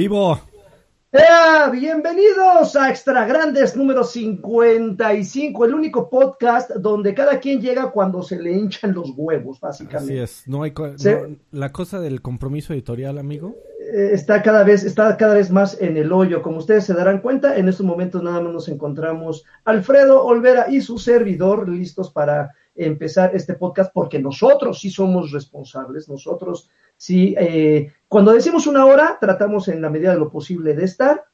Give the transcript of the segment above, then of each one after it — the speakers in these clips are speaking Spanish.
Vivo. ¡Ea! Bienvenidos a Extra Grandes número 55, el único podcast donde cada quien llega cuando se le hinchan los huevos, básicamente. Así es. No hay co- Sí. no- la cosa del compromiso editorial, amigo. Eh, Está cada vez, está cada vez más en el hoyo. Como ustedes se darán cuenta, en estos momentos nada más nos encontramos Alfredo Olvera y su servidor listos para empezar este podcast, porque nosotros sí somos responsables, nosotros sí, eh, cuando decimos una hora, tratamos en la medida de lo posible de estar,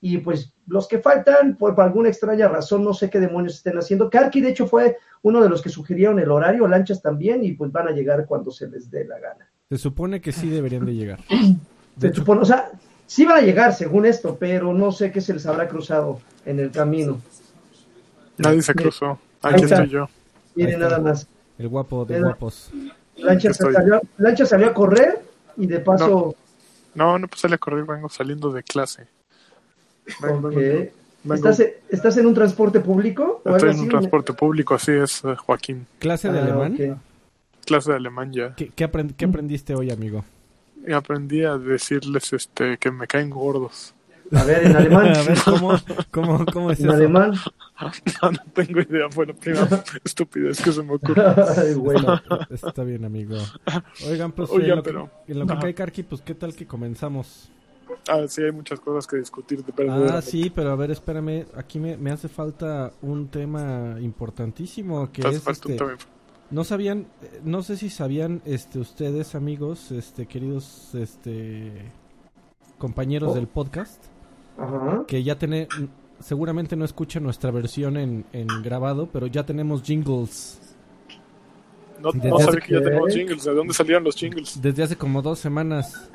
y pues los que faltan, por, por alguna extraña razón, no sé qué demonios estén haciendo. Karki, de hecho, fue uno de los que sugirieron el horario, Lanchas también, y pues van a llegar cuando se les dé la gana. Se supone que sí deberían de llegar. Se supone, o sea, sí van a llegar según esto, pero no sé qué se les habrá cruzado en el camino. Nadie se cruzó. ahí Aquí está. estoy yo. Miren nada más. El guapo de guapos. Lancha, Estoy. salió, Lancha salió a correr y de paso, No, no pues salí a correr, vengo saliendo de clase. Vengo, vengo- ¿Estás, ¿estás en un transporte público? o algo estoy en así? un transporte público, así es, eh, Joaquín. ¿Clase de Ah, alemán? Clase de alemán ya. ¿Qué, qué aprend- qué aprendiste hoy, amigo? Aprendí a decirles este que me caen gordos. A ver, en alemán. A ver, ¿cómo, cómo, cómo es en eso? alemán. No, no tengo idea, la primera estupidez que se me ocurrió. Ay, bueno. Está bien, amigo. Oigan, pues Oigan, en lo, pero- que, en lo que cae Karki, pues ¿qué tal que comenzamos? Ah, sí, hay muchas cosas que discutir. de. Ah, sí, pero a ver, espérame. Aquí me, me hace falta un tema importantísimo que es falta un este, tema. No sabían, no sé si sabían, este, ustedes amigos, este, queridos, este, compañeros Oh. del podcast, Ajá. que ya tiene, seguramente no escuchan nuestra versión en, en grabado, pero ya tenemos jingles. No, Desde no hace sabía que ya tenemos jingles. ¿De dónde salieron los jingles? Desde hace como dos semanas.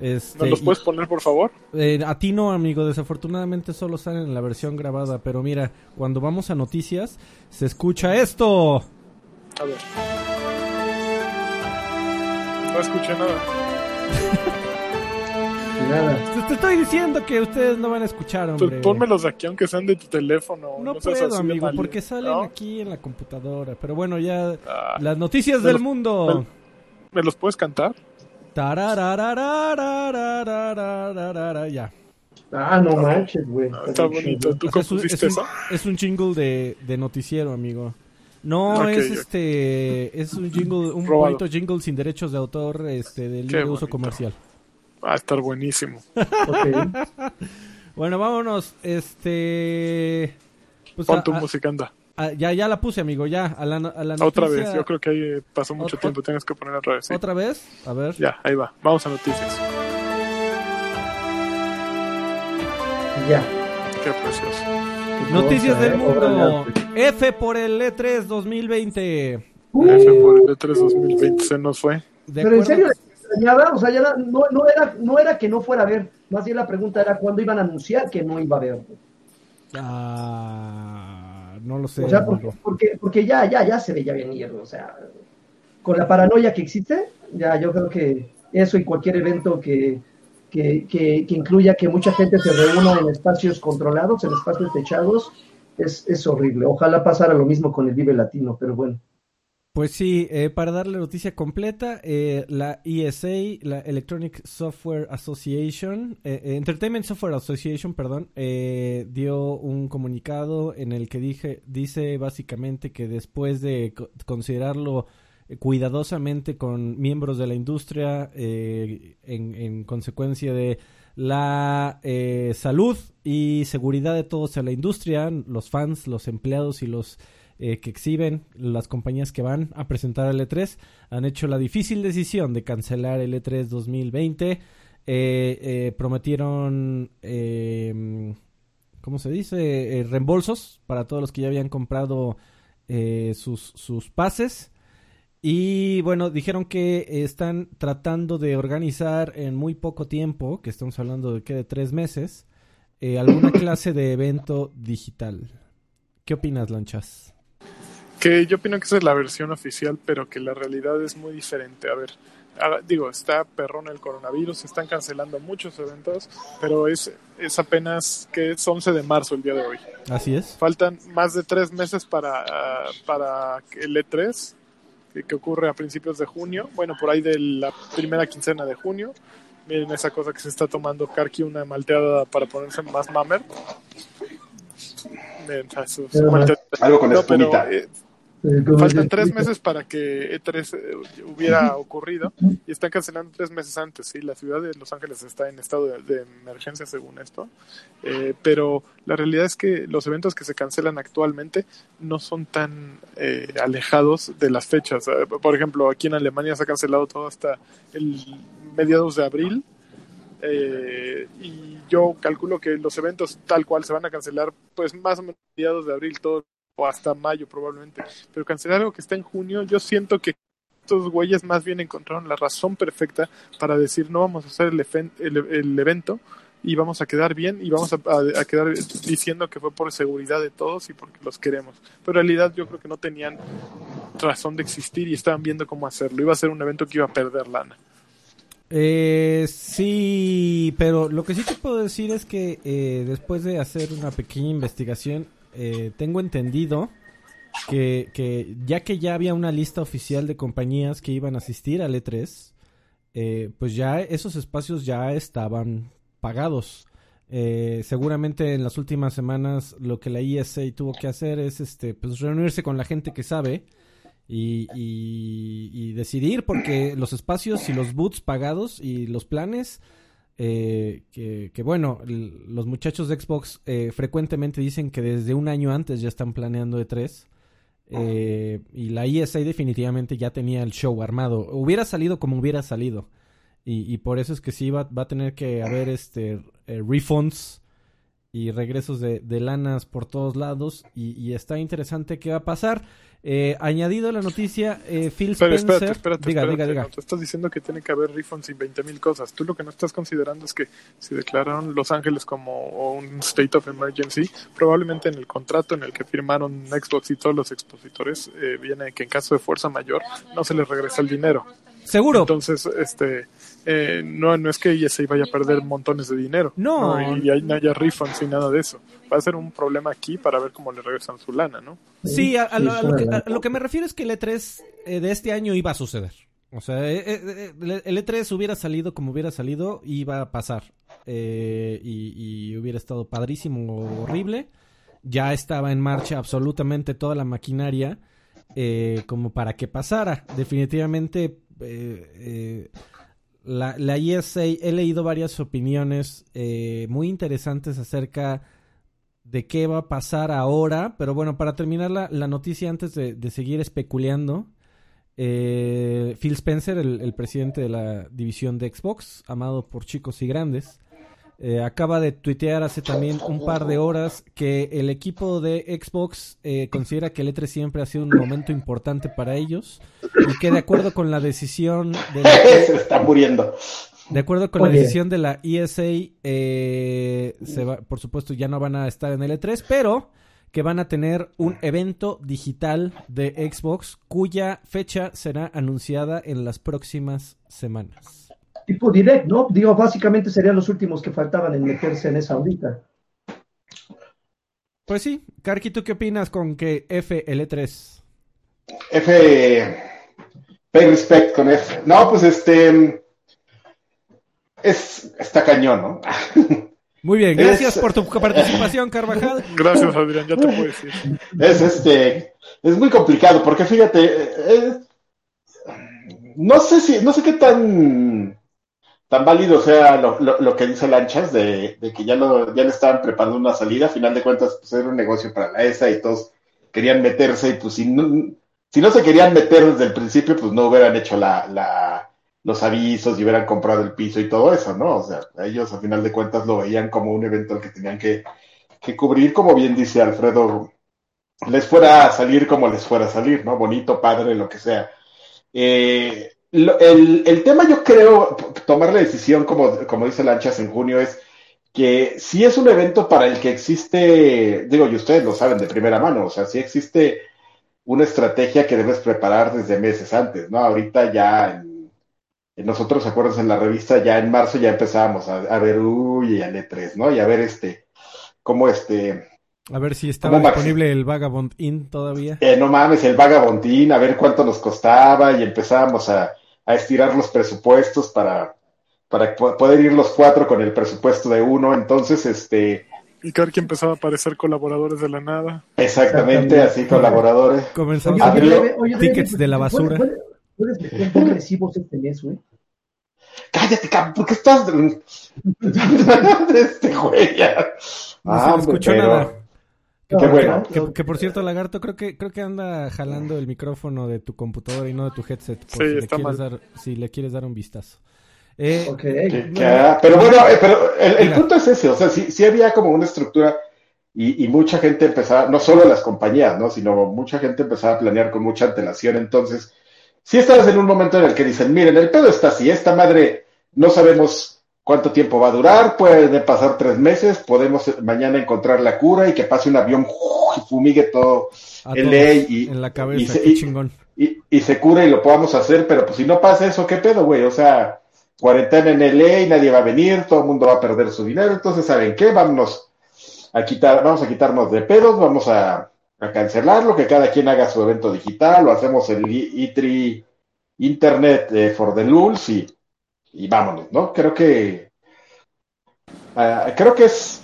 Este, ¿Nos los y- puedes poner, por favor? eh, a ti no, amigo, desafortunadamente solo salen en la versión grabada, pero mira, cuando vamos a noticias, se escucha esto. A ver. No escuché nada. nada. Te, estoy diciendo que ustedes no van a escuchar, hombre. Pues pónmelos aquí, aunque sean de tu teléfono. No, puedo, amigo, porque salen aquí en la computadora. Pero bueno, ya. Ah, las noticias del mundo. Me, los puedes cantar? Ya. Ah, no ah, manches, güey. Está bonito. ¿Tú o sea, es un, jingle de, noticiero, amigo. No, es este. Es un jingle, un bonito jingle sin derechos de autor este, de libre uso comercial. Va a estar buenísimo. Bueno, vámonos, este, pues Pon a- tu a- música, anda. a- ya, ya la puse, amigo, ya a la, no- a la Otra noticia- vez. Yo creo que ahí pasó mucho tiempo. Tienes que poner otra vez. sí. otra vez, a ver. Ya, ahí va. Vamos a noticias. Ya. Qué precioso. Qué Noticias cosa, del eh, mundo. F por el E3 2020. F por el E3 2020 se nos fue. ¿De Pero en serio, ¿les extrañaba? O sea, ya no, no, era, no era que no fuera a ver. Más bien la pregunta era cuándo iban a anunciar que no iba a haber. Ah, no lo sé. O sea, porque, porque, porque ya, ya, ya se veía venir. O sea, con la paranoia que existe, ya yo creo que eso y cualquier evento que, que, que, que incluya que mucha gente se reúna en espacios controlados, en espacios techados, es, es horrible. Ojalá pasara lo mismo con el Vive Latino, pero bueno. Pues sí, eh, para darle noticia completa, eh, la ESA, la Electronic Software Association, eh, eh, Entertainment Software Association, perdón, eh, dio un comunicado en el que dije, dice básicamente que después de co- considerarlo eh, cuidadosamente con miembros de la industria en, en consecuencia de la salud y seguridad de todos en la industria, los fans, los empleados y los eh, que exhiben, las compañías que van a presentar el E3, han hecho la difícil decisión de cancelar el E E3 2020. Eh, eh, prometieron, eh, ¿cómo se dice? Reembolsos para todos los que ya habían comprado sus, sus pases. Y bueno, dijeron que están tratando de organizar en muy poco tiempo, que estamos hablando de que de tres meses, eh, alguna clase de evento digital. ¿Qué opinas, Lanchas? Que yo opino que esa es la versión oficial, pero que la realidad es muy diferente. A ver, ah, digo, está perrón el coronavirus, se están cancelando muchos eventos, pero es, es apenas que es 11 de marzo el día de hoy. Así es. Faltan más de tres meses para, ah, para el E3, que, que ocurre a principios de junio, bueno, por ahí de la primera quincena de junio. Miren esa cosa que se está tomando Karki, una malteada para ponerse más mamer. Miren, su- su malteada. Algo con No, espumita. pero, eh, Faltan dice- tres meses para que E3 eh, hubiera ocurrido y están cancelando tres meses antes. Sí, la ciudad de Los Ángeles está en estado de, de emergencia según esto, Eh, pero la realidad es que los eventos que se cancelan actualmente no son tan eh, alejados de las fechas. Eh, Por ejemplo, aquí en Alemania se ha cancelado todo hasta el mediados de abril. Eh, y yo calculo que los eventos tal cual se van a cancelar, pues más o menos mediados de abril, todo o hasta mayo probablemente. Pero cancelar algo que está en junio, yo siento que estos güeyes más bien encontraron la razón perfecta para decir no vamos a hacer el, evento y vamos a quedar bien y vamos a, a- a quedar diciendo que fue por seguridad de todos y porque los queremos. Pero en realidad yo creo que no tenían razón de existir y estaban viendo cómo hacerlo. Iba a ser un evento que iba a perder lana. Eh, sí, pero lo que sí te puedo decir es que eh, después de hacer una pequeña investigación, eh, tengo entendido que, que ya que ya había una lista oficial de compañías que iban a asistir al E3, eh, pues ya esos espacios ya estaban pagados. Eh, seguramente en las últimas semanas lo que la ESA tuvo que hacer es este pues reunirse con la gente que sabe y, y- y decidir porque los espacios y los boots pagados y los planes eh, que, que, bueno los muchachos de Xbox eh, frecuentemente dicen que desde un año antes ya están planeando E3 eh, y la ESA definitivamente ya tenía el show armado. Hubiera salido como hubiera salido y, y por eso es que sí va, va a tener que haber este eh, refunds y regresos de, de lanas por todos lados y, y está interesante qué va a pasar. Eh, añadido a la noticia, eh, Phil Pero Spencer... espérate, espérate, diga, espérate, diga, diga. no, tú estás diciendo que tiene que haber refunds y 20 mil cosas. Tú lo que no estás considerando es que si declararon Los Ángeles como un state of emergency, probablemente en el contrato en el que firmaron Xbox y todos los expositores eh, viene que en caso de fuerza mayor no se les regresa el dinero. Seguro. Entonces, este, eh, no, no es que ESA vaya a perder montones de dinero. No. y ahí no haya refunds ni nada de eso. Va a ser un problema aquí para ver cómo le regresan su lana, ¿no? Sí, a, a lo, a lo que, a lo que me refiero es que el E3 eh, de este año iba a suceder. O sea, eh, eh, el E3 hubiera salido como hubiera salido, iba a pasar. Eh, y, y hubiera estado padrísimo o horrible. Ya estaba en marcha absolutamente toda la maquinaria eh, como para que pasara. Definitivamente, eh, eh, la, la ESA, he leído varias opiniones eh, muy interesantes acerca de qué va a pasar ahora. Pero bueno, para terminar la, la noticia, antes de, de seguir especulando, eh, Phil Spencer, el, el presidente de la división de Xbox, amado por chicos y grandes, eh, acaba de tuitear hace también un par de horas que el equipo de Xbox eh, considera que el E3 siempre ha sido un momento importante para ellos y que de acuerdo con la decisión de la, Se está muriendo. de acuerdo con la decisión de la ESA, eh, se va- por supuesto ya no van a estar en el E3, pero que van a tener un evento digital de Xbox cuya fecha será anunciada en las próximas semanas. Tipo direct, ¿no? Digo, básicamente serían los últimos que faltaban en meterse en esa ahorita. Pues sí, Karki, ¿tú qué opinas con que F el E3? F. Pay respect con F. No, pues este. Es, está cañón, ¿no? Muy bien, gracias Es- por tu participación, Carvajal. Gracias, Adrián, ya te puedo decir. Es este. Es muy complicado porque fíjate. eh, no sé si. No sé qué tan. Tan válido sea lo, lo, lo que dice Lanchas de, de que ya, lo, ya le estaban preparando una salida. A final de cuentas, pues era un negocio para la ESA y todos querían meterse. Y pues si no, si no se querían meter desde el principio, pues no hubieran hecho la, la, los avisos y hubieran comprado el piso y todo eso, ¿no? O sea, ellos a final de cuentas lo veían como un evento al que tenían que, que cubrir, como bien dice Alfredo, les fuera a salir como les fuera a salir, ¿no? Bonito, padre, lo que sea. Eh, lo- el, el tema yo creo, tomar la decisión, como, como dice Lanchas en junio, es que si es un evento para el que existe, digo, y ustedes lo saben de primera mano, o sea, si existe una estrategia que debes preparar desde meses antes, ¿no? Ahorita ya en, en nosotros, acuerdos en la revista, ya en marzo ya empezábamos a, a ver, uy, al E3, ¿no? Y a ver este, cómo este, A ver si estaba disponible el Vagabond Inn todavía. eh, no mames, el vagabondín, a ver cuánto nos costaba y empezábamos a, a estirar los presupuestos para, para poder ir los cuatro con el presupuesto de uno. Entonces, este. Y que empezaba a aparecer colaboradores de la nada. Exactamente, así colaboradores. Comenzamos a ver tickets de la basura. ¿Puedes, meter recibos este mes, güey? Cállate, cabrón, ¿por qué estás este güey? No se escuchó nada. Que, bueno. que, por cierto, Lagarto, creo que creo que anda jalando el micrófono de tu computadora y no de tu headset. sí, si, está le mal. Dar, si le quieres dar un vistazo. Eh, pero bueno, eh, pero el, punto es ese, o sea, sí, había como una estructura y, y, mucha gente empezaba, no solo las compañías, ¿no? Sino mucha gente empezaba a planear con mucha antelación. Entonces, si estabas en un momento en el que dicen, miren, el pedo está así, esta madre no sabemos cuánto tiempo va a durar, puede pasar tres meses, podemos mañana encontrar la cura y que pase un avión y fumigue todo el ley y, en la cabeza, y, chingón. Y, y, se cura y lo podamos hacer, pero pues si no pasa eso, ¿qué pedo, güey? O sea, cuarentena en LA y nadie va a venir, todo el mundo va a perder su dinero, entonces, ¿saben qué? Vámonos a quitar, vamos a quitarnos de pedos, vamos a, a cancelarlo, que cada quien haga su evento digital, lo hacemos en E3 Internet eh, for the Lulz y, y vámonos, ¿no? Creo que uh, creo que es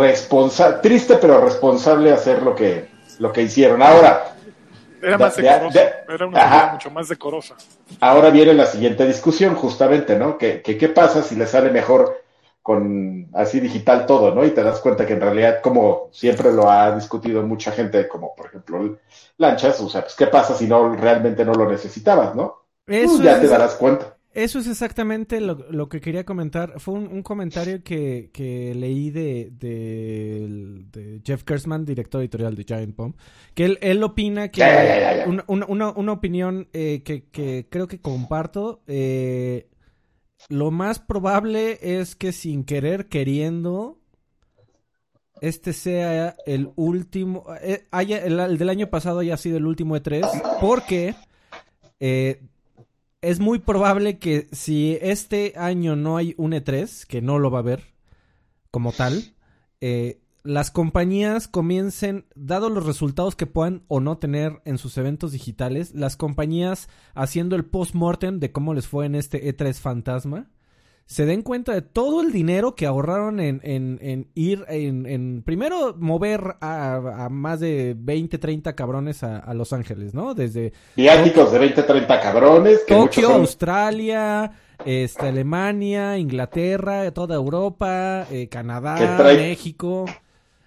responsable, triste pero responsable hacer lo que lo que hicieron. Ahora, era más decorosa, era una mucho más decorosa. Ahora viene la siguiente discusión, justamente, ¿no? ¿Qué, qué, pasa si le sale mejor con así digital todo, ¿no? Y te das cuenta que en realidad, como siempre lo ha discutido mucha gente, como por ejemplo Lanchas, o sea, pues qué pasa si no realmente no lo necesitabas, ¿no? Eso pues ya te darás cuenta. Eso es exactamente lo, que quería comentar. Fue un, comentario que, que leí de, de, Jeff Kersman, director editorial de Giant Bomb, que él, él opina que una, una, opinión eh, que, que, creo que comparto. Eh, lo más probable es que sin querer, queriendo, este sea el último, eh, haya, el, del año pasado haya sido el último E3, porque es muy probable que si este año no hay un E3, que no lo va a haber como tal, eh, las compañías comiencen, dado los resultados que puedan o no tener en sus eventos digitales, las compañías haciendo el post-mortem de cómo les fue en este E3 fantasma, se den cuenta de todo el dinero que ahorraron en, en, ir, en, primero mover a, más de 20, 30 cabrones a, Los Ángeles, ¿no? Desde... Viáticos de 20, 30 cabrones. Que Tokio, Australia, este, Alemania, Inglaterra, toda Europa, eh, Canadá, México.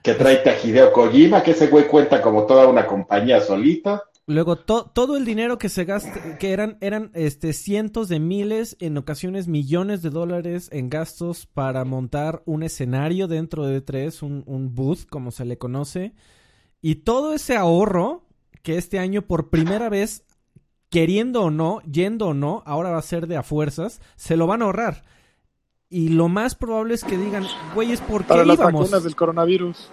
Que trae a Hideo Kojima, que ese güey cuenta como toda una compañía solita. Luego todo el dinero que se gasta, que eran, eran este, cientos de miles, en ocasiones millones de dólares en gastos para montar un escenario dentro de E3, un, un booth, como se le conoce. Y todo ese ahorro que este año por primera vez, queriendo o no, yendo o no, ahora va a ser de a fuerzas, se lo van a ahorrar. Y lo más probable es que digan, güey, es por qué para íbamos. Para las vacunas del coronavirus.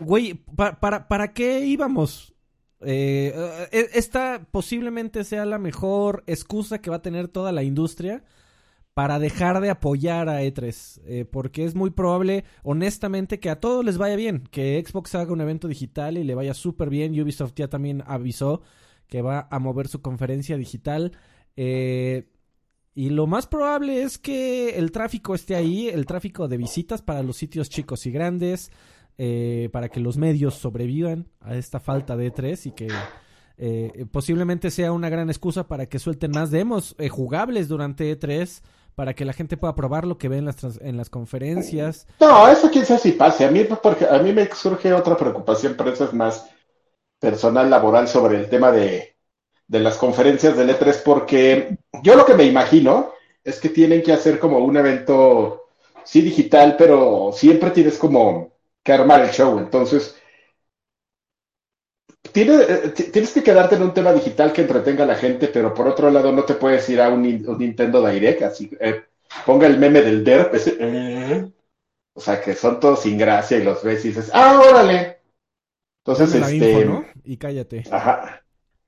Güey, para, ¿para qué íbamos? Eh, eh, esta posiblemente sea la mejor excusa que va a tener toda la industria para dejar de apoyar a E3, eh, porque es muy probable, honestamente, que a todos les vaya bien, que Xbox haga un evento digital y le vaya súper bien. Ubisoft ya también avisó que va a mover su conferencia digital. y lo más probable es que el tráfico esté ahí, el tráfico de visitas para los sitios chicos y grandes, eh, para que los medios sobrevivan a esta falta de E3 y que eh, posiblemente sea una gran excusa para que suelten más demos eh, jugables durante E3 para que la gente pueda probar lo que ve en las, en las conferencias. No, eso quién sabe si pase. A mí, porque a mí me surge otra preocupación, pero eso es más personal, laboral, sobre el tema de, de las conferencias del E3, porque yo lo que me imagino es que tienen que hacer como un evento, sí digital, pero siempre tienes como que armar el show. Entonces, eh, tienes que quedarte en un tema digital que entretenga a la gente, pero por otro lado no te puedes ir a un, Nintendo Direct, así eh, ponga el meme del derp, eh, o sea, que son todos sin gracia y los ves y dices, ¡ah, órale! Entonces, este... Y cállate. Ajá.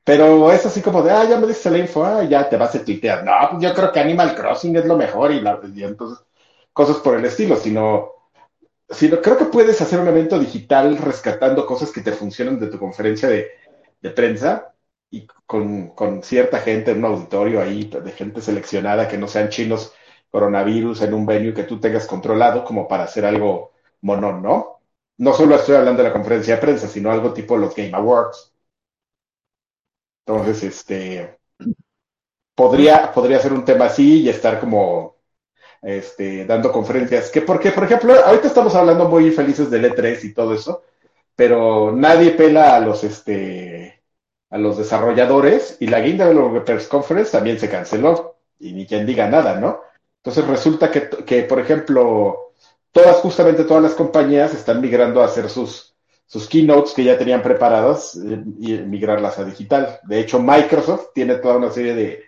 Pero es así como de, ah, ya me dices la info, ah, ya te vas a tuitear. No, pues yo creo que Animal Crossing es lo mejor y, la, y entonces, cosas por el estilo, sino sino creo que puedes hacer un evento digital rescatando cosas que te funcionan de tu conferencia de, prensa y con, cierta gente en un auditorio ahí, de gente seleccionada que no sean chinos coronavirus en un venue que tú tengas controlado como para hacer algo monón, ¿no? No solo estoy hablando de la conferencia de prensa, sino algo tipo los Game Awards. Entonces, este, podría, podría ser un tema así y estar como, este, dando conferencias. Que porque, por ejemplo, ahorita estamos hablando muy felices del E3 y todo eso, pero nadie pela a los, este, a los desarrolladores y la Game Developers Conference también se canceló y ni quien diga nada, ¿no? Entonces resulta que, que, por ejemplo, todas, justamente todas las compañías están migrando a hacer sus, sus keynotes que ya tenían preparadas eh, y migrarlas a digital. De hecho, Microsoft tiene toda una serie de,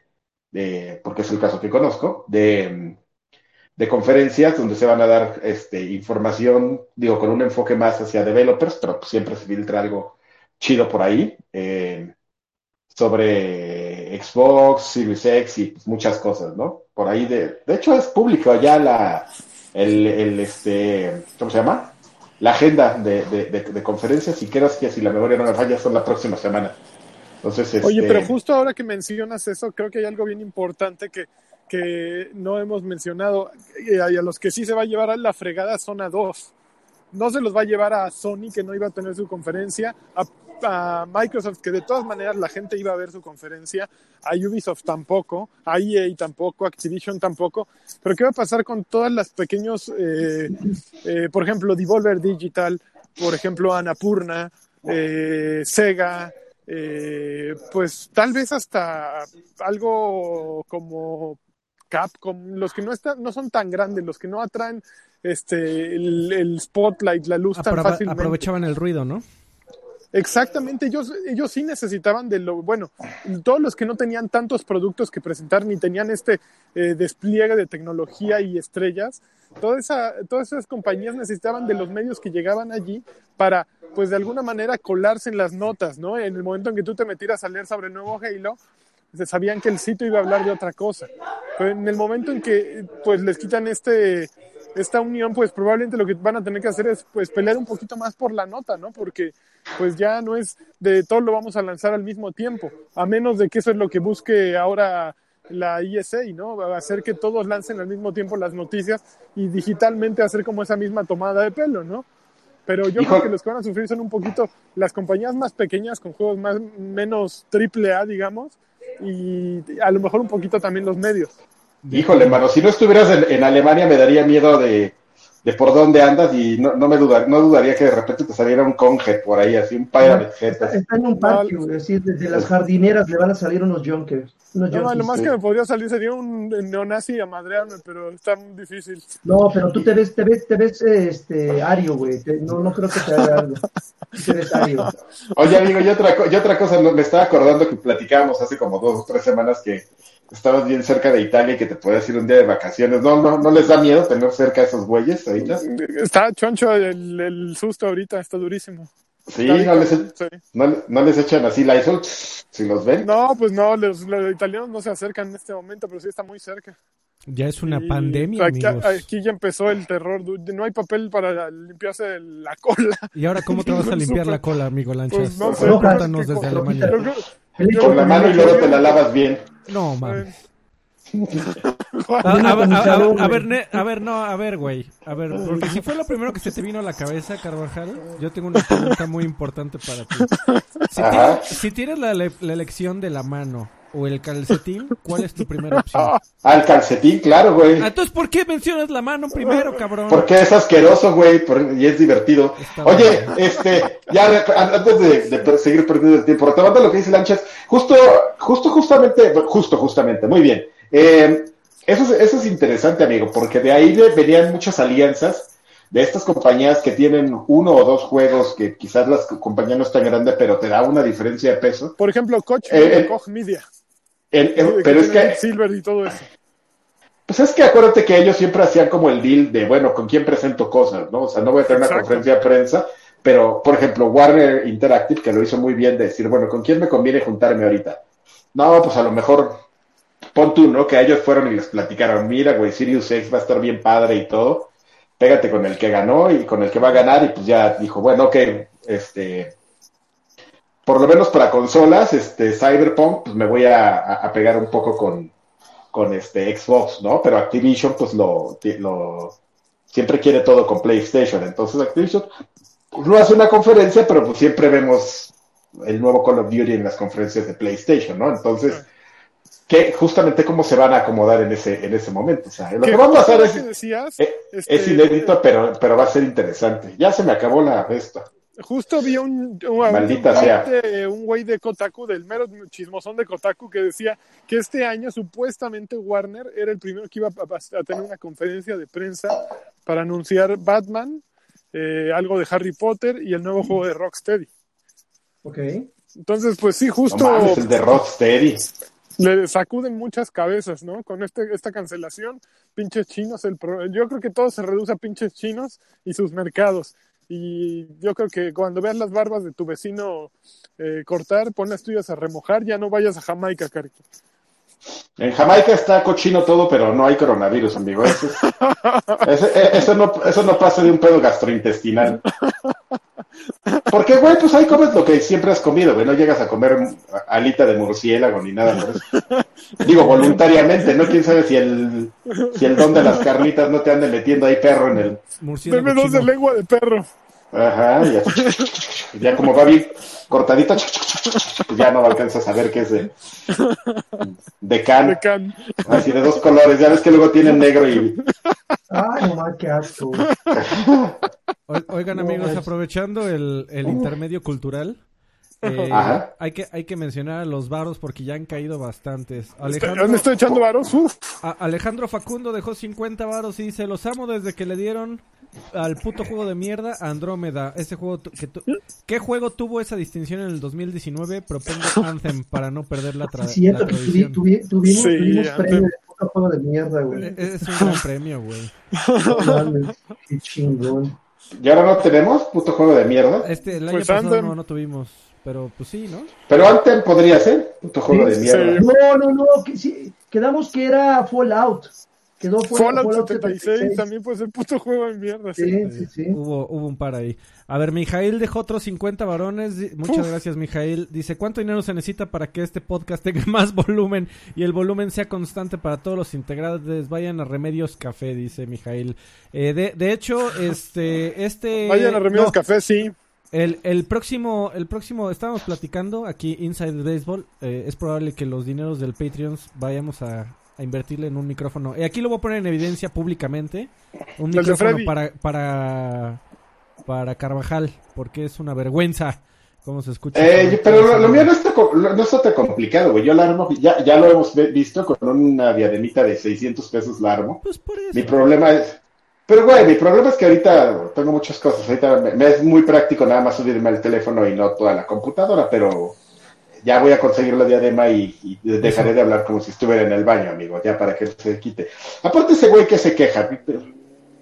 de porque es el caso que conozco, de, de conferencias donde se van a dar este, información, digo, con un enfoque más hacia developers, pero siempre se filtra algo chido por ahí, eh, sobre Xbox, Series X y muchas cosas, ¿no? Por ahí de, de hecho es público ya la, el, el este, ¿cómo se llama? La agenda de, de, de, de conferencias y creo que si la memoria no me falla son la próxima semana. Entonces, este... Oye, pero justo ahora que mencionas eso, creo que hay algo bien importante que, que no hemos mencionado y a los que sí se va a llevar a la fregada son a dos. No se los va a llevar a Sony, que no iba a tener su conferencia, a, Microsoft, que de todas maneras la gente iba a ver su conferencia, a Ubisoft tampoco, a EA tampoco, a Activision tampoco. Pero ¿qué va a pasar con todas las pequeños, eh, eh, por ejemplo, Devolver Digital, por ejemplo, Anapurna, eh, Sega, eh, pues tal vez hasta algo como Capcom, los que no están, no son tan grandes, los que no atraen este el, el spotlight, la luz tan fácilmente. Aprovechaban el ruido, ¿no? Exactamente, ellos, ellos sí necesitaban de lo, bueno, todos los que no tenían tantos productos que presentar ni tenían este eh, despliegue de tecnología y estrellas, toda esa, todas esas compañías necesitaban de los medios que llegaban allí para, pues de alguna manera, colarse en las notas, ¿no? En el momento en que tú te metieras a leer sobre el nuevo Halo, sabían que el sitio iba a hablar de otra cosa. Pero en el momento en que, pues les quitan este, esta unión, pues probablemente lo que van a tener que hacer es pues pelear un poquito más por la nota, ¿no? Porque pues ya no es de todo lo vamos a lanzar al mismo tiempo, a menos de que eso es lo que busque ahora la ISA, ¿no? Hacer que todos lancen al mismo tiempo las noticias y digitalmente hacer como esa misma tomada de pelo, ¿no? Pero yo Hijo. creo que los que van a sufrir son un poquito las compañías más pequeñas con juegos más menos triple A, digamos, y a lo mejor un poquito también los medios. Híjole, hermano, si no estuvieras en, en, Alemania me daría miedo de, de por dónde andas y no, no me dudar, no dudaría que de repente te saliera un conje por ahí, así un Pirate está, está, en un patio, no, así desde las jardineras le van a salir unos junkers. Unos no, lo más sí. que me podría salir sería un neonazi a madrearme, pero está muy difícil. No, pero tú te ves, te ves, te ves este ario, güey. No, no creo que te haga algo. Te ves ario. Oye, amigo, y otra, y otra cosa, me estaba acordando que platicábamos hace como dos o tres semanas que estabas bien cerca de Italia y que te podías ir un día de vacaciones. ¿No, no, no les da miedo tener cerca a esos güeyes ahorita? Está choncho el, el susto ahorita, está durísimo. Sí, no les, sí. no, no, les echan así la ISO si los ven. No, pues no, los, los, italianos no se acercan en este momento, pero sí está muy cerca. Ya es una y pandemia, aquí, amigos. aquí, ya empezó el terror. No hay papel para limpiarse la cola. ¿Y ahora cómo te vas a limpiar la cola, amigo Lanchas? Pues no sé. Cuéntanos desde Alemania. Con la mano y luego te la lavas bien. No, mames. A, a, a, a, ver, ne, a ver, no, a ver, güey. A ver, porque si fue lo primero que se te vino a la cabeza, Carvajal, yo tengo una pregunta muy importante para ti. Si, tienes, si tienes la, la, elección de la mano o el calcetín, ¿cuál es tu primera opción? Al calcetín, claro, güey. Entonces, ¿por qué mencionas la mano primero, cabrón? Porque es asqueroso, güey, y es divertido. Está Oye, bien. este, ya antes de, de, seguir perdiendo el tiempo, retomando lo que dice Lanchas, justo, justo, justamente, justo, justamente, muy bien. Eh, eso, es, eso es interesante, amigo, porque de ahí venían muchas alianzas de estas compañías que tienen uno o dos juegos que quizás las compañías no están grandes, pero te da una diferencia de peso. Por ejemplo, Koch, eh, Koch Media. El, el, pero es que... Silver y todo eso. Pues es que acuérdate que ellos siempre hacían como el deal de, bueno, ¿con quién presento cosas? ¿no? O sea, no voy a tener una conferencia de prensa, pero, por ejemplo, Warner Interactive, que lo hizo muy bien, de decir, bueno, ¿con quién me conviene juntarme ahorita? No, pues a lo mejor pon tú, ¿no? Que ellos fueron y les platicaron, mira, güey, Sirius X va a estar bien padre y todo, pégate con el que ganó y con el que va a ganar, y pues ya dijo, bueno, ok, este, por lo menos para consolas, este, Cyberpunk, pues me voy a, a pegar un poco con, con este Xbox, ¿no? Pero Activision, pues lo, lo siempre quiere todo con PlayStation. Entonces Activision pues, no hace una conferencia, pero pues siempre vemos el nuevo Call of Duty en las conferencias de PlayStation, ¿no? Entonces, que justamente cómo se van a acomodar en ese, en ese momento. O sea, lo que va a pasar es, decías, eh, es, este, inédito, pero, pero va a ser interesante. Ya se me acabó la esta. Justo vi un, un, Maldita un, sea. De, un güey de Kotaku, del mero chismosón de Kotaku, que decía que este año supuestamente Warner era el primero que iba a, a tener una conferencia de prensa para anunciar Batman, eh, algo de Harry Potter y el nuevo juego de Rocksteady. Ok. Entonces, pues sí, justo. No mames, el de Rocksteady. Le sacuden muchas cabezas, ¿no? Con este, esta cancelación, pinches chinos, el pro... yo creo que todo se reduce a pinches chinos y sus mercados. Y yo creo que cuando veas las barbas de tu vecino eh, cortar, pon las tuyas a remojar, ya no vayas a Jamaica, Cari. En Jamaica está cochino todo, pero no hay coronavirus, amigo. Eso, eh, eso, no, eso no pasa de un pedo gastrointestinal. Porque, güey, pues ahí comes lo que siempre has comido, güey. No llegas a comer alita de murciélago ni nada Digo, voluntariamente, ¿no? Quién sabe si el, si el don de las carnitas no te ande metiendo ahí perro en el. Deme dos de lengua de perro. Ajá, ya, ya como va bien cortadito, ya no alcanzas a ver qué es de, de can. De can. Así de dos colores, ya ves que luego tienen negro y. Ay, no qué asco. Oigan, amigos, aprovechando el, el intermedio cultural. Eh, hay que hay que mencionar a los varos porque ya han caído bastantes. Alejandro, ¿Dónde estoy echando varos? Alejandro Facundo dejó 50 varos y dice, los amo desde que le dieron al puto juego de mierda Andrómeda. Ese juego que ¿Qué juego tuvo esa distinción en el 2019? Propongo Anthem para no perder la, tra Siento que tuvimos, tuvimos premio de puto juego de mierda, güey. E-, es un gran premio, güey. Qué chingón. ¿Y ahora no tenemos puto juego de mierda? Este, el año pues pasado no, no tuvimos. Pero pues sí, ¿no? Pero antes podría ser puto juego de mierda. No, no, no. Que, sí, quedamos que era Fallout. Quedó Fallout, Fallout 76, también puede ser puto juego de mierda. Sí, sí, sí. Hubo, hubo un par ahí. A ver, Mijail dejó otros 50 varones. Muchas gracias, Mijail. Dice, ¿cuánto dinero se necesita para que este podcast tenga más volumen y el volumen sea constante para todos los integrantes? Vayan a Remedios Café, dice Mijail. Eh, de, de hecho, este... este Vayan a Remedios Café, sí. El, el próximo, el próximo, estábamos platicando aquí Inside Baseball. Eh, es probable que los dineros del Patreons vayamos a, a invertirle en un micrófono. Y aquí lo voy a poner en evidencia públicamente. Un micrófono para, para, para Carvajal, porque es una vergüenza cómo se escucha. Eh, pero lo, mío no está, no está tan complicado, güey. Yo la armo, ya, ya lo hemos visto con una diademita de 600 pesos la armo. Pues por eso. Mi problema es pero, güey, mi problema es que ahorita tengo muchas cosas. Ahorita me, es muy práctico nada más subirme al teléfono y no toda la computadora, pero ya voy a conseguir la diadema y, dejaré de hablar como si estuviera en el baño, amigo, ya para que se quite. Aparte ese güey que se queja,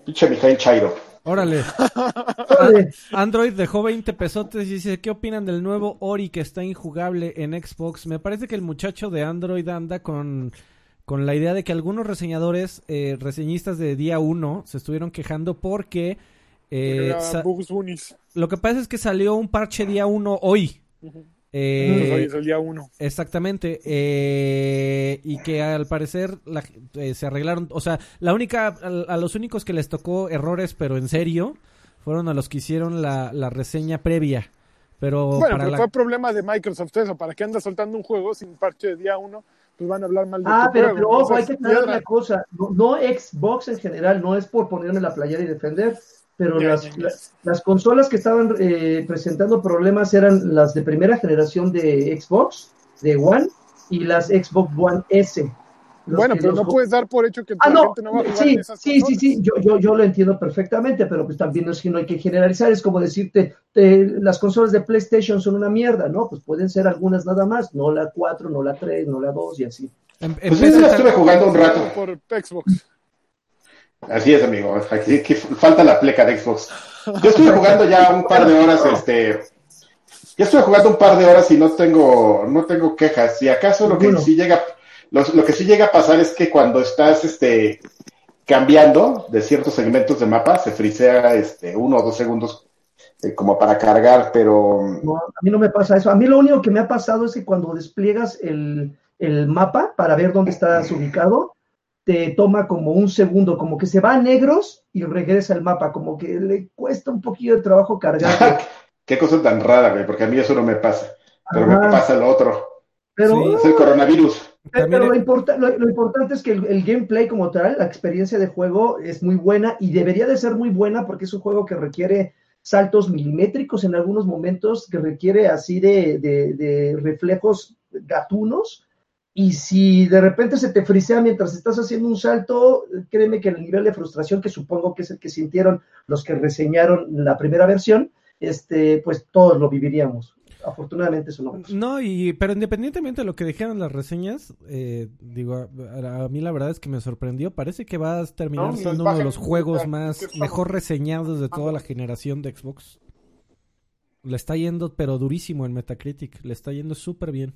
pinche Mijail Chairo. Órale. Android dejó 20 pesotes y dice, ¿qué opinan del nuevo Ori que está injugable en Xbox? Me parece que el muchacho de Android anda con con la idea de que algunos reseñadores, eh, reseñistas de día 1, se estuvieron quejando porque... Eh, lo que pasa es que salió un parche día 1 hoy. Eh, hoy es el día 1. Exactamente. Eh, y que al parecer la, eh, se arreglaron. O sea, la única, a, los únicos que les tocó errores, pero en serio, fueron a los que hicieron la, la reseña previa. Pero bueno, pero fue problema de Microsoft eso. ¿Para qué anda soltando un juego sin parche de día 1? pues van a hablar mal de Ah, pero, pero ojo, hay que tener una cosa. No, Xbox en general, no es por ponerme la playera y defender, pero las, las, consolas que estaban eh, presentando problemas eran las de primera generación de Xbox, de One, y las Xbox One S. Bueno, pero no puedes dar por hecho que ah, gente no va a jugar sí, en esas Sí, sí, sí, yo, yo, yo lo entiendo perfectamente, pero pues también es que no hay que generalizar, es como decirte, las consolas de PlayStation son una mierda, ¿no? Pues pueden ser algunas nada más, no la 4, no la 3, no la 2 y así. Em, pues yo estuve jugando un rato. Por Xbox. Así es, amigo, aquí, falta la pleca de Xbox. Yo estuve jugando ya un par de horas, este... Ya estuve jugando un par de horas y no tengo, no tengo quejas. Si acaso lo que sí llega lo, que sí llega a pasar es que cuando estás este, cambiando de ciertos segmentos de mapa, se frisea este, uno o dos segundos eh, como para cargar, pero... No, a mí no me pasa eso. A mí lo único que me ha pasado es que cuando despliegas el, el mapa para ver dónde estás ubicado, te toma como un segundo, como que se va a negros y regresa el mapa, como que le cuesta un poquito de trabajo cargar. Qué cosa tan rara, güey, porque a mí eso no me pasa, pero me pasa lo otro. Pero, es el coronavirus. Pero lo, lo, importante es que el, gameplay como tal, la experiencia de juego es muy buena y debería de ser muy buena porque es un juego que requiere saltos milimétricos en algunos momentos, que requiere así de, de reflejos gatunos y si de repente se te frisea mientras estás haciendo un salto, créeme que el nivel de frustración que supongo que es el que sintieron los que reseñaron la primera versión, este, pues todos lo viviríamos. Afortunadamente eso no. No, y, pero independientemente de lo que dijeron las reseñas, eh, digo, a, mí la verdad es que me sorprendió. Parece que va a terminar siendo uno de los juegos más mejor reseñados de toda la generación de Xbox. Le está yendo, pero durísimo en Metacritic. Le está yendo súper bien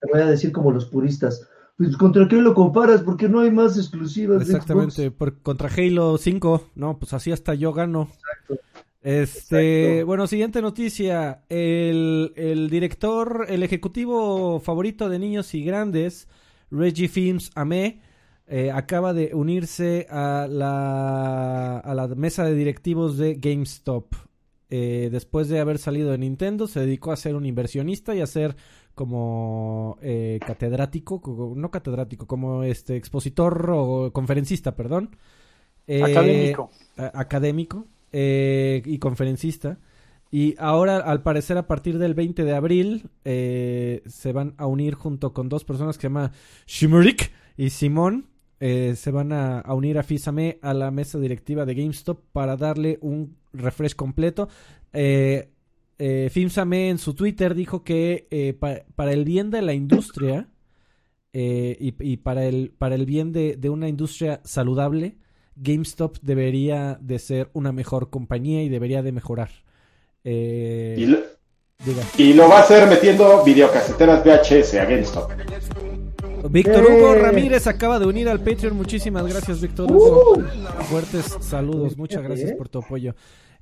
te voy a decir como los puristas. Pues contra qué lo comparas, porque no hay más exclusivas. Exactamente, por, contra Halo 5, no, pues así hasta yo gano. Exacto. Este, bueno, siguiente noticia. El, el, director, el ejecutivo favorito de niños y grandes, Reggie Films Ame, eh, acaba de unirse a la, a la mesa de directivos de GameStop. Eh, después de haber salido de Nintendo, se dedicó a ser un inversionista y a ser como eh, catedrático, no catedrático, como este expositor o conferencista, perdón. Eh, académico. académico eh, y conferencista. Y ahora, al parecer, a partir del 20 de abril, se van a unir junto con dos personas que se llaman Shimurik y Simón. se van a, unir a Fisame a la mesa directiva de GameStop para darle un refresh completo. Eh, eh, Filmsame en su Twitter dijo que eh, para el bien de la industria eh, y, para, el, para el bien de, una industria saludable, GameStop debería de ser una mejor compañía y debería de mejorar. Eh, y, lo, y, lo, va a hacer metiendo videocaseteras VHS a GameStop. Víctor Hugo Ramírez acaba de unir al Patreon. Muchísimas gracias, Víctor Hugo. Uh. Fuertes saludos. Muchas gracias por tu apoyo.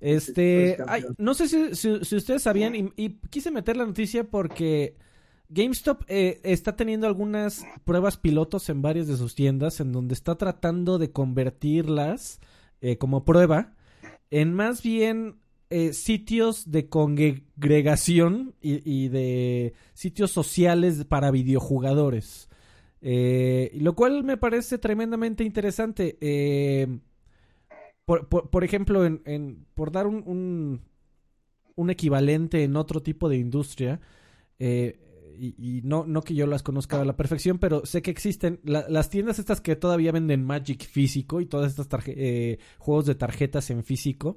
Este, no sé si, ustedes sabían, y, quise meter la noticia porque GameStop eh, está teniendo algunas pruebas pilotos en varias de sus tiendas en donde está tratando de convertirlas eh, como prueba en más bien eh, sitios de congregación y, de sitios sociales para videojugadores. lo cual me parece tremendamente interesante. Por, por, ejemplo, en, por dar un, un, equivalente en otro tipo de industria, eh, y, no, no que yo las conozca a la perfección, pero sé que existen las tiendas estas que todavía venden Magic físico y todas estas eh, juegos de tarjetas en físico.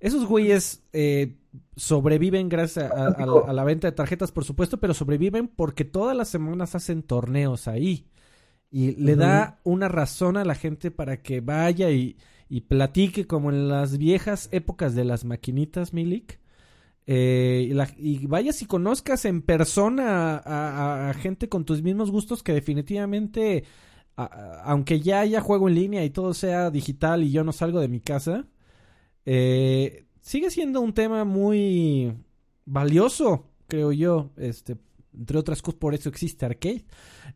Esos güeyes eh, sobreviven gracias a, la, venta de tarjetas, por supuesto, pero sobreviven porque todas las semanas hacen torneos ahí. Y le da una razón a la gente para que vaya y, y platique como en las viejas épocas de las maquinitas, Milik. Eh, y, vayas y conozcas en persona a, gente con tus mismos gustos que definitivamente, aunque ya haya juego en línea y todo sea digital y yo no salgo de mi casa, eh, sigue siendo un tema muy valioso, creo yo, este, entre otras cosas, por eso existe Arcade.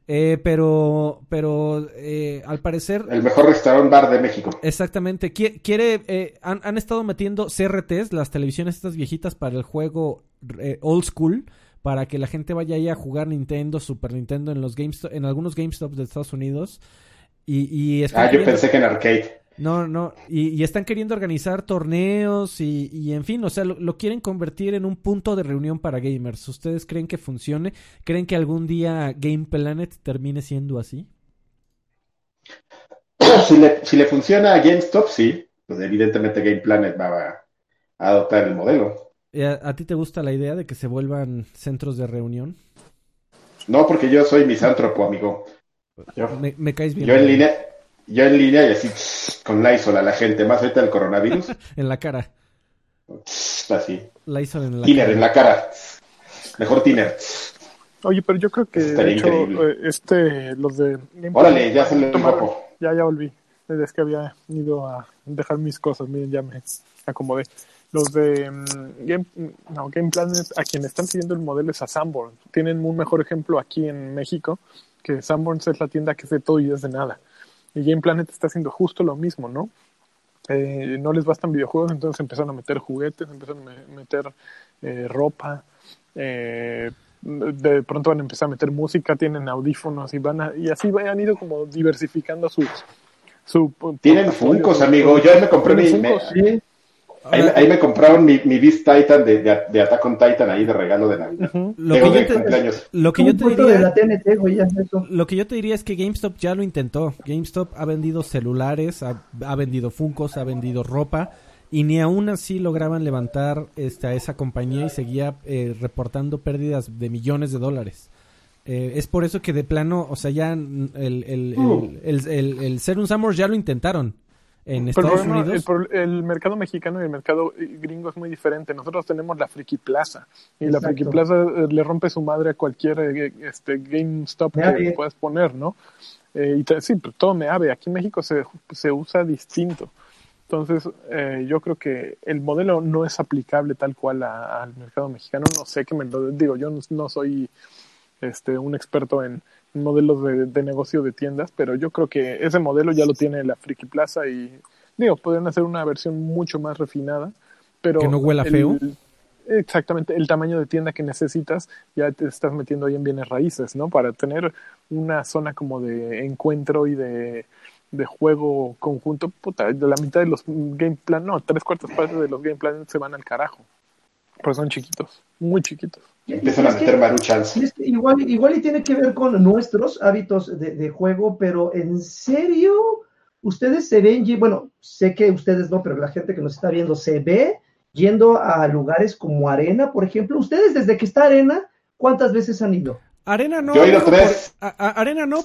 Eh, pero, pero eh, al parecer. El mejor restaurante bar de México. Exactamente. Quiere, eh, han, estado metiendo CRTs, las televisiones estas viejitas para el juego old school, para que la gente vaya ahí a jugar Nintendo, Super Nintendo en los GameStop, en algunos GameStops de Estados Unidos. Y, y ah, yo pensé que en arcade. No, no, y, están queriendo organizar torneos y, en fin, o sea, lo, quieren convertir en un punto de reunión para gamers. ¿Ustedes creen que funcione? ¿Creen que algún día Game Planet termine siendo así? Si le, si le funciona a GameStop, sí. Pues evidentemente Game Planet va a, adoptar el modelo. ¿A, ti te gusta la idea de que se vuelvan centros de reunión? No, porque yo soy misántropo, amigo. me, me, caes bien. Yo en línea, yo en línea y así con Lysol a la gente, más ahorita el coronavirus. en la cara. Así. Lysol en la tiner, cara. en la cara. Mejor tiner. Oye, pero yo creo que de hecho, eh, este, los de... Órale, ya se le guapo. Ya, ya volví. Desde que había ido a dejar mis cosas, miren, ya me acomodé. los de mm, Game, no, Game Planet, a quien están pidiendo el modelo es a Sanborn. Tienen un mejor ejemplo aquí en México, que Sanborns es la tienda que es de todo y es de nada. Y Game Planet está haciendo justo lo mismo, ¿no? Eh, no les bastan videojuegos, entonces empezaron a meter juguetes, empezaron a meter eh, ropa, eh, de pronto van a empezar a meter música, tienen audífonos y van a, y así han ido como diversificando sus su tienen Funcos, amigo. Yo me compré mi, me, ahí, me compraron mi, mi Beast Titan de, de, Attack on Titan ahí de regalo de Navidad. lo, que yo te, lo, que yo te, diría, lo que yo te diría es que GameStop ya lo intentó. GameStop ha vendido celulares, ha, ha vendido Funcos, ha vendido ropa y ni aún así lograban levantar este, a esa compañía y seguía eh, reportando pérdidas de millones de dólares. Eh, es por eso que de plano, o sea, ya el, el, el, el, Serum Summers ya lo intentaron en Estados Unidos. El, mercado mexicano y el mercado gringo es muy diferente. Nosotros tenemos la Friki Plaza y la Friki Plaza eh, le rompe su madre a cualquier este, GameStop que puedas poner, ¿no? y sí, pues, todo me ave. Aquí en México se, se usa distinto. Entonces, eh, yo creo que el modelo no es aplicable tal cual al mercado mexicano. No sé qué me lo digo, yo no, soy este, un experto en modelos de, negocio de tiendas, pero yo creo que ese modelo ya lo tiene la Friki Plaza y, digo, podrían hacer una versión mucho más refinada, pero... Que no huela feo. Exactamente, el tamaño de tienda que necesitas ya te estás metiendo ahí en bienes raíces, ¿no? Para tener una zona como de encuentro y de de juego conjunto, puta, de la mitad de los game plan, no, tres cuartas partes de los game plans se van al carajo. Pues son chiquitos, muy chiquitos. Empiezan a meter maruchas. igual, igual y tiene que ver con nuestros hábitos de, juego, pero en serio, ustedes se ven, bueno, sé que ustedes no, pero la gente que nos está viendo se ve yendo a lugares como Arena, por ejemplo. Ustedes desde que está Arena, ¿cuántas veces han ido? Arena no. Yo he ido tres. arena no.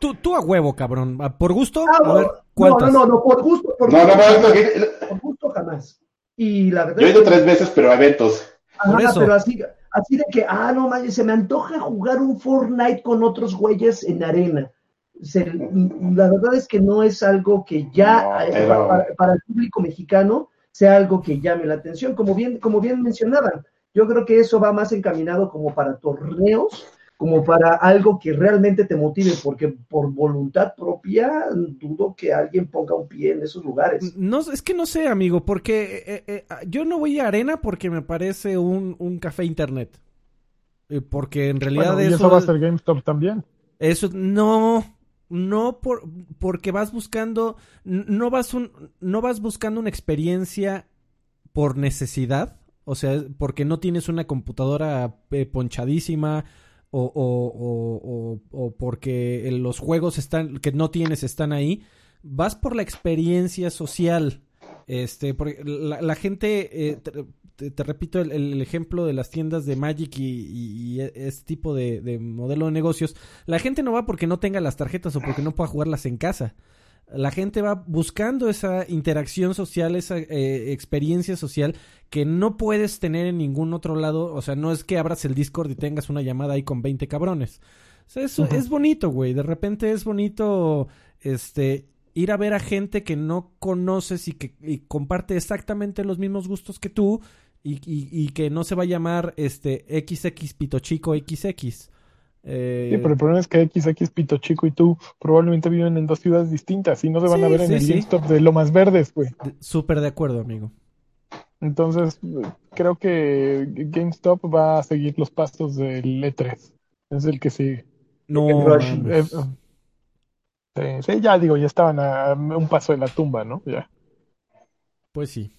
Tú, tú, a huevo, cabrón. ¿Por gusto? Ah, a ver, ¿cuántas? No, no, no, por gusto. Por, no, gusto, no, no, por gusto jamás. Y la verdad Yo he ido tres veces, pero a eventos. Ajá, pero así, así de que, ah, no manches, se me antoja jugar un Fortnite con otros güeyes en arena. la verdad es que no es algo que ya eh, para, el público mexicano sea algo que llame la atención, como bien, como bien mencionaban yo creo que eso va más encaminado como para torneos, como para algo que realmente te motive, porque por voluntad propia dudo que alguien ponga un pie en esos lugares. No, es que no sé, amigo, porque eh, eh, eh, yo no voy a Arena porque me parece un, un café internet. porque en realidad eso, eso va a ser GameStop también. Eso no, no por, porque vas buscando, no vas un, no vas buscando una experiencia por necesidad o sea, porque no tienes una computadora eh, ponchadísima o, o, o, porque los juegos están, que no tienes están ahí. Vas por la experiencia social. Este, porque la, gente, eh, te, repito el, ejemplo de las tiendas de Magic y, este tipo de, modelo de negocios. La gente no va porque no tenga las tarjetas o porque no pueda jugarlas en casa la gente va buscando esa interacción social, esa eh, experiencia social que no puedes tener en ningún otro lado. O sea, no es que abras el Discord y tengas una llamada ahí con 20 cabrones. O sea, eso es bonito, güey. De repente es bonito, este, ir a ver a gente que no conoces y que comparte exactamente los mismos gustos que tú y, y, que no se va a llamar, este, XX Pito Chico XX. Eh... Sí, pero el problema es que XX Pito Chico y tú probablemente viven en dos ciudades distintas y no se van a ver en el sí. GameStop de Lomas Verdes, güey. Súper de acuerdo, amigo. Entonces, creo que GameStop va a seguir los pasos del E3. Es el que sigue. No. Eh, sí, sí, ya digo, ya estaban a un paso de la tumba, ¿no? Ya. Pues sí.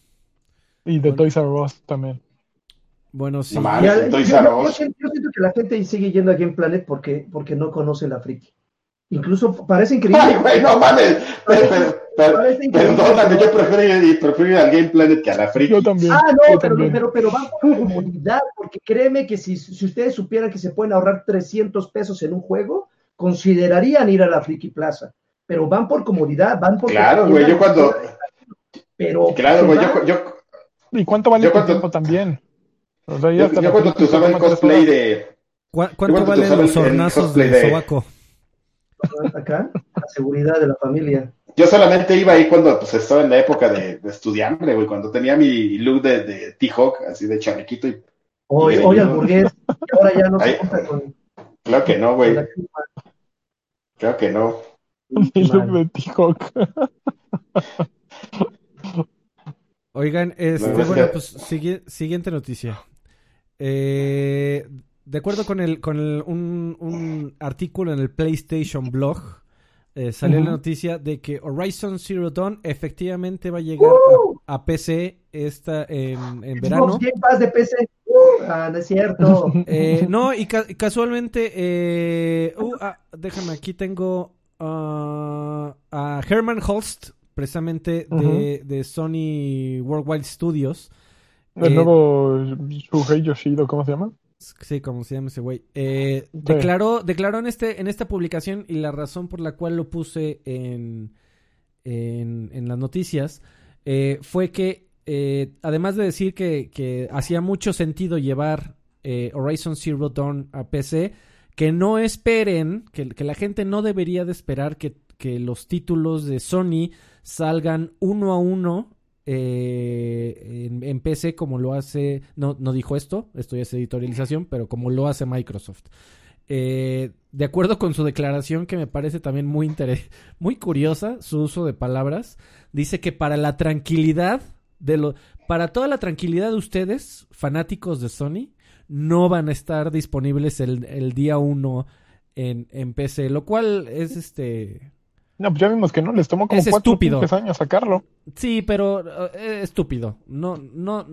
Y de Toys R Us también. Bueno, sí. yo, siento, que la gente sigue yendo a Game Planet porque, porque no conoce la friki. Incluso parece increíble. Ay, güey, no mames. Perdóname, yo prefiero, prefiero ir al Game Planet que a la friki. Yo también. Ah, no, pero, pero, pero van por comodidad, porque créeme que si, si ustedes supieran que se pueden ahorrar 300 pesos en un juego, considerarían ir a la Friki Plaza. Pero van por comodidad, van por. Claro, güey, yo cuando. Pero. Claro, güey, yo, yo. ¿Y cuánto vale el tiempo también? Yo, cuando te usaba el cosplay de... ¿Cuánto valen los hornazos de, de sobaco? Acá, la seguridad de la familia. yo solamente iba ahí cuando pues, estaba en la época de, de estudiante, güey, cuando tenía mi look de, de T-Hawk, así de chalequito y Hoy, Y hoy hamburgués, ahora ya no se compra con, Claro que no, güey. Claro que no. Mi look de T-Hawk. Oigan, este, No, es bueno, pues sigui- siguiente noticia. Eh, de acuerdo con el con el- un, un artículo en el PlayStation Blog, eh, salió la noticia de que Horizon Zero Dawn efectivamente va a llegar ¡Uh! a, a PC esta en, en verano. Game Pass de PC. Uh, ah, no es cierto. Eh, no, y ca- casualmente, eh, uh, ah, déjame, aquí tengo ah, a Herman Holst, precisamente de, de Sony Worldwide Studios. El Eh, nuevo Shuhei Yoshido, ¿cómo se llama? Sí, como se llama ese güey. Eh, Sí. declaró, declaró en este, en esta publicación y la razón por la cual lo puse en, en, en las noticias eh, fue que eh, además de decir que, que hacía mucho sentido llevar Horizon Zero Dawn a PC, que no esperen, que, que la gente no debería de esperar que, que los títulos de Sony salgan uno a uno eh, en, PC como lo hace, no, no dijo esto, esto ya es editorialización, pero como lo hace Microsoft. Eh, de acuerdo con su declaración, que me parece también muy, muy curiosa, su uso de palabras, dice que para la tranquilidad de lo, para toda la tranquilidad de ustedes, fanáticos de Sony, no van a estar disponibles el, el día 1 en, en PC, lo cual es este No, pues ya vimos que no, les tomó como Es cuatro o estúpido. cinco años sacarlo. Sí, pero eh, estúpido. No, no,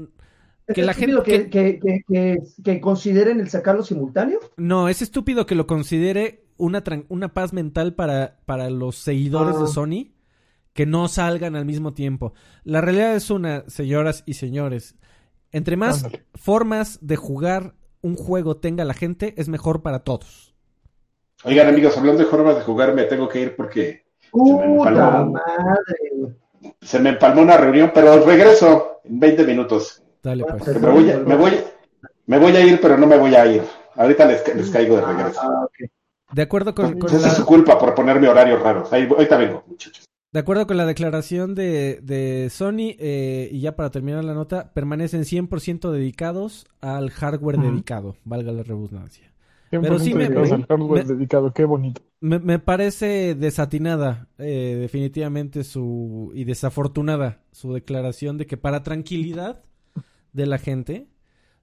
¿Es que la estúpido gente que, que, que, que, que consideren el sacarlo simultáneo? no es estúpido que lo considere una tran- una paz mental para para los seguidores Ah. de Sony que no salgan al mismo tiempo. La realidad es una, señoras y señores. Entre más Ándale. formas de jugar un juego tenga la gente, es mejor para todos. Oigan, amigos, hablando de formas de jugar, me tengo que ir porque ¡Puta madre! se me empalmó una reunión, pero regreso en 20 minutos. Dale pues. Me voy, a- me voy, me voy a ir, pero no me voy a ir. Ahorita les, les caigo de regreso. Ah, ok. De acuerdo con, con Esa es su culpa por ponerme horarios raros. Ahí, ahorita vengo, muchachos. de acuerdo con la declaración de, de Sony, eh, y ya para terminar la nota, permanecen 100% dedicados al hardware dedicado, valga la redundancia. 100% Pero sí me- dedicados al hardware me- dedicado, qué bonito. Me, me parece desatinada, eh, definitivamente, su y desafortunada su declaración de que para tranquilidad de la gente,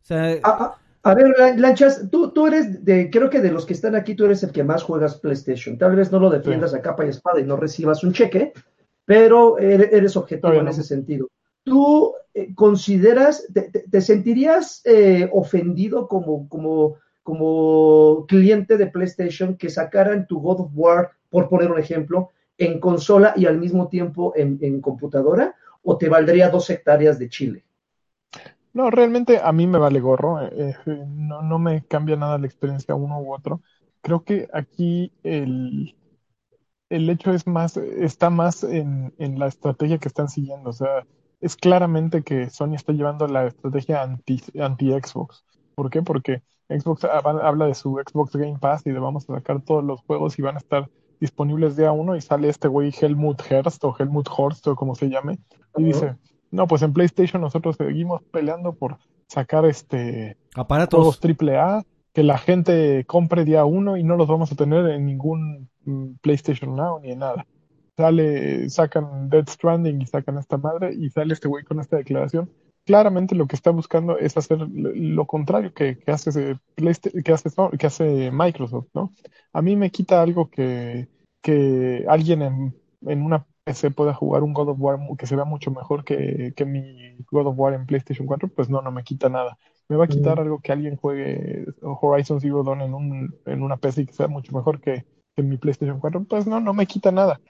o sea, A, a- a ver, Lan- Lanchas, tú, tú eres de, creo que de los que están aquí, tú eres el que más juegas PlayStation. Tal vez no lo defiendas a capa y espada y no recibas un cheque, pero eres, eres objetivo en ese sentido. ¿Tú eh, consideras, te, te- te sentirías eh, ofendido como, como, como cliente de PlayStation que sacaran tu God of War, por poner un ejemplo, en consola y al mismo tiempo en, computadora? ¿O te valdría dos hectáreas de Chile? No, realmente a mí me vale gorro. eh, eh, no, no me cambia nada la experiencia uno u otro. Creo que aquí el, el hecho es más, está más en, en la estrategia que están siguiendo. O sea, es claramente que Sony está llevando la estrategia anti, anti-Xbox. ¿Por qué? Porque Xbox hab- habla de su Xbox Game Pass y de vamos a sacar todos los juegos y van a estar disponibles día uno y sale este güey Helmut Herst o Helmut Horst o como se llame y dice, no, pues en PlayStation nosotros seguimos peleando por sacar este aparatos. juegos triple A que la gente compre día uno y no los vamos a tener en ningún mm, PlayStation Now ni en nada. Sale, sacan Dead Stranding y sacan esta madre y sale este güey con esta declaración. Claramente lo que está buscando es hacer lo, contrario que, que hace que hace, Sony- que hace Microsoft, ¿no? A mí me quita algo que, que alguien en, en una PC pueda jugar un God of War que se vea mucho mejor que, que mi God of War en PlayStation 4, pues no, no me quita nada. Me va a quitar Mm. algo que alguien juegue Horizon Zero Dawn en, un, en una PC y que sea mucho mejor que, que mi PlayStation 4, pues no, no me quita nada.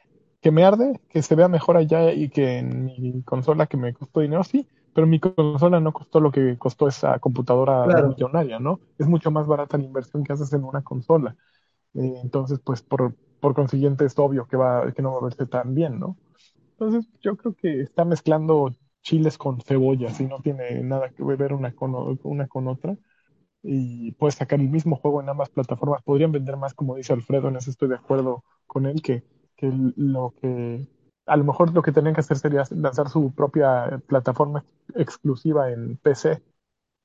Que me arde, que se vea mejor allá y que en mi consola que me costó dinero, sí, pero mi consola no costó lo que costó esa computadora Claro. millonaria, ¿no? Es mucho más barata la inversión que haces en una consola. Eh, entonces, pues por, por consiguiente es obvio que va, que no va a verse tan bien, ¿no? Entonces, yo creo que está mezclando chiles con cebollas y no tiene nada que ver una con, una con otra. Y puedes sacar el mismo juego en ambas plataformas. Podrían vender más, como dice Alfredo, en eso estoy de acuerdo con él, que, que lo que a lo mejor lo que tenían que hacer sería lanzar su propia plataforma exclusiva en PC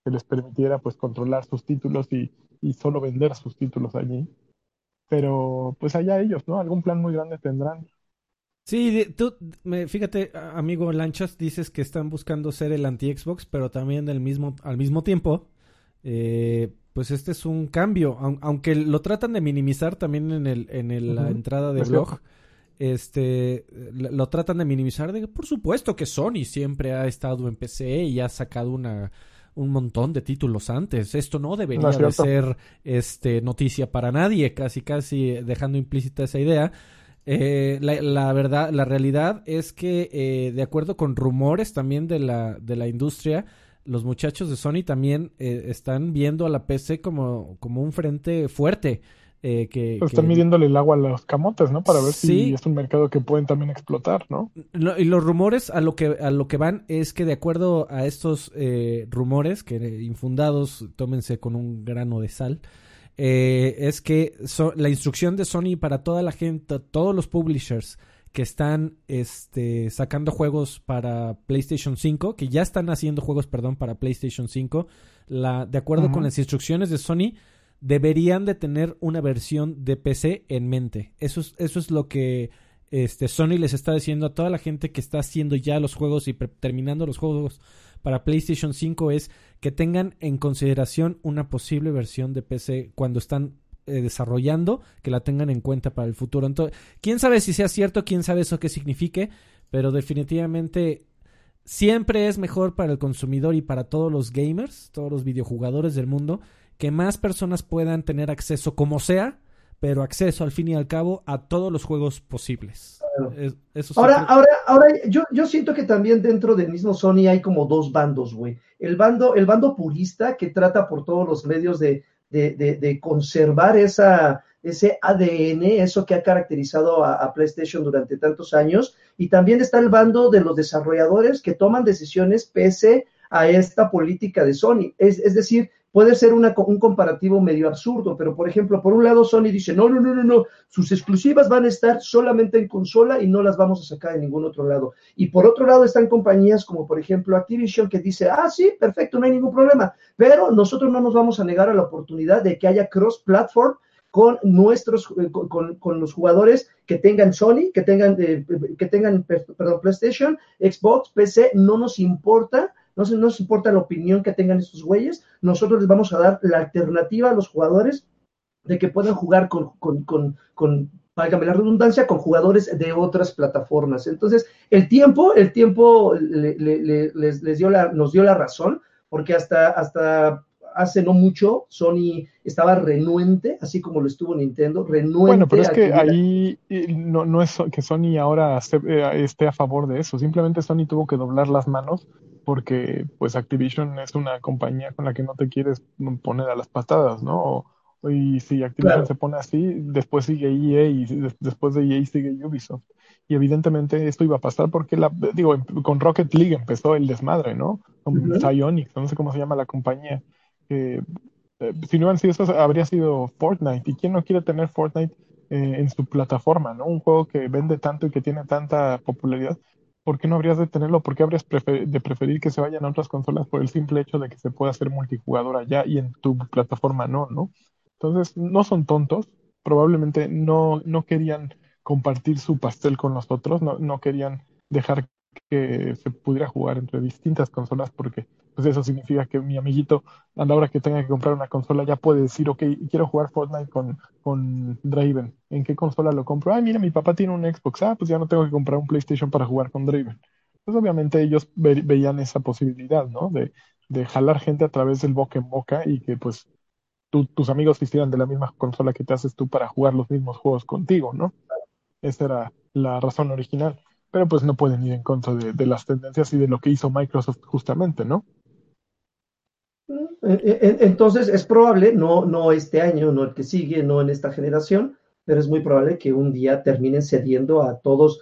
que les permitiera pues controlar sus títulos y, y solo vender sus títulos allí. Pero pues allá ellos, ¿no? Algún plan muy grande tendrán. Sí, tú, me, fíjate, amigo Lanchas, dices que están buscando ser el anti-Xbox, pero también del mismo, al mismo tiempo, eh, pues este es un cambio, aunque lo tratan de minimizar también en, el, en la entrada de blog. Este, lo tratan de minimizar. De, por supuesto que Sony siempre ha estado en PC y ha sacado una, un montón de títulos antes. Esto no debería de ser este, noticia para nadie, casi casi dejando implícita esa idea. Eh, la, verdad, la realidad es que eh, de acuerdo con rumores también de la, de la industria, los muchachos de Sony también eh, están viendo a la PC como, como un frente fuerte. Eh, que, pues están midiéndole el agua a los camotes, ¿no? Para ver si es un mercado que pueden también explotar, ¿no? y los rumores a lo que a lo que van es que de acuerdo a estos eh, rumores que infundados, tómense con un grano de sal, eh, es que la instrucción de Sony para toda la gente, todos los publishers que están este, sacando juegos para PlayStation 5, que ya están haciendo juegos, perdón, para PlayStation 5, la, de acuerdo con las instrucciones de Sony, deberían de tener una versión de PC en mente. Eso es, eso es lo que este, Sony les está diciendo a toda la gente que está haciendo ya los juegos y terminando los juegos para PlayStation 5 es que tengan en consideración una posible versión de PC cuando están eh, desarrollando, que la tengan en cuenta para el futuro. Entonces, quién sabe si sea cierto, quién sabe eso qué signifique, pero definitivamente siempre es mejor para el consumidor y para todos los gamers, todos los videojugadores del mundo, que más personas puedan tener acceso como sea, pero acceso al fin y al cabo a todos los juegos posibles. ahora, ahora, ahora yo, yo siento que también dentro del mismo Sony hay como dos bandos, güey. El bando, el bando purista que trata por todos los medios de, de, conservar esa, ese ADN, eso que ha caracterizado a, PlayStation durante tantos años, y también está el bando de los desarrolladores que toman decisiones pese a esta política de Sony. Es, es decir, puede ser una, un comparativo medio absurdo, pero por ejemplo, por un lado Sony dice, no, no, no, no, no, sus exclusivas van a estar solamente en consola y no las vamos a sacar de ningún otro lado. Y por otro lado están compañías como por ejemplo Activision que dice, ah, sí, perfecto, no hay ningún problema, pero nosotros no nos vamos a negar a la oportunidad de que haya cross-platform con nuestros, eh, con, con, los jugadores que tengan Sony, que tengan, eh, que tengan, perdón, PlayStation, Xbox, PC, no nos importa no, se, nos importa la opinión que tengan estos güeyes, nosotros les vamos a dar la alternativa a los jugadores de que puedan jugar con, con, con, con la redundancia, con jugadores de otras plataformas. Entonces, el tiempo, el tiempo les, dio la, nos dio la razón, porque hasta, hasta hace no mucho Sony estaba renuente, así como lo estuvo Nintendo, renuente. Bueno, pero es que ahí no, no es que Sony ahora eh, esté a favor de eso, simplemente Sony tuvo que doblar las manos porque pues Activision es una compañía con la que no te quieres poner a las patadas, ¿no? Y si Activision se pone así, después sigue EA y después de EA sigue Ubisoft. Y evidentemente esto iba a pasar porque, la, digo, em, con Rocket League empezó el desmadre, ¿no? Con Psyonix, no sé cómo se llama la compañía. Eh, si no hubieran sido eso, habría sido Fortnite. ¿Y quién no quiere tener Fortnite eh, en su plataforma, ¿no? Un juego que vende tanto y que tiene tanta popularidad ¿por qué no habrías de tenerlo? ¿Por qué habrías de preferir que se vayan a otras consolas por el simple hecho de que se pueda hacer multijugador allá y en tu plataforma no, ¿no? Entonces, no son tontos, probablemente no, no querían compartir su pastel con los otros, no, no querían dejar que se pudiera jugar entre distintas consolas porque pues eso significa que mi amiguito a la hora que tenga que comprar una consola ya puede decir, ok, quiero jugar Fortnite con, con Draven. ¿En qué consola lo compro? Ah, mira, mi papá tiene un Xbox. Ah, pues ya no tengo que comprar un PlayStation para jugar con Draven. Pues obviamente ellos veían esa posibilidad, ¿no? De, de jalar gente a través del boca en boca y que pues tus amigos hicieran de la misma consola que te haces tú para jugar los mismos juegos contigo, ¿no? Esa era la razón original. Pero pues no pueden ir en contra de, de las tendencias y de lo que hizo Microsoft justamente, ¿no? Eh, eh, entonces es probable, no, no este año, no el que sigue, no en esta generación, pero es muy probable que un día terminen cediendo a todos,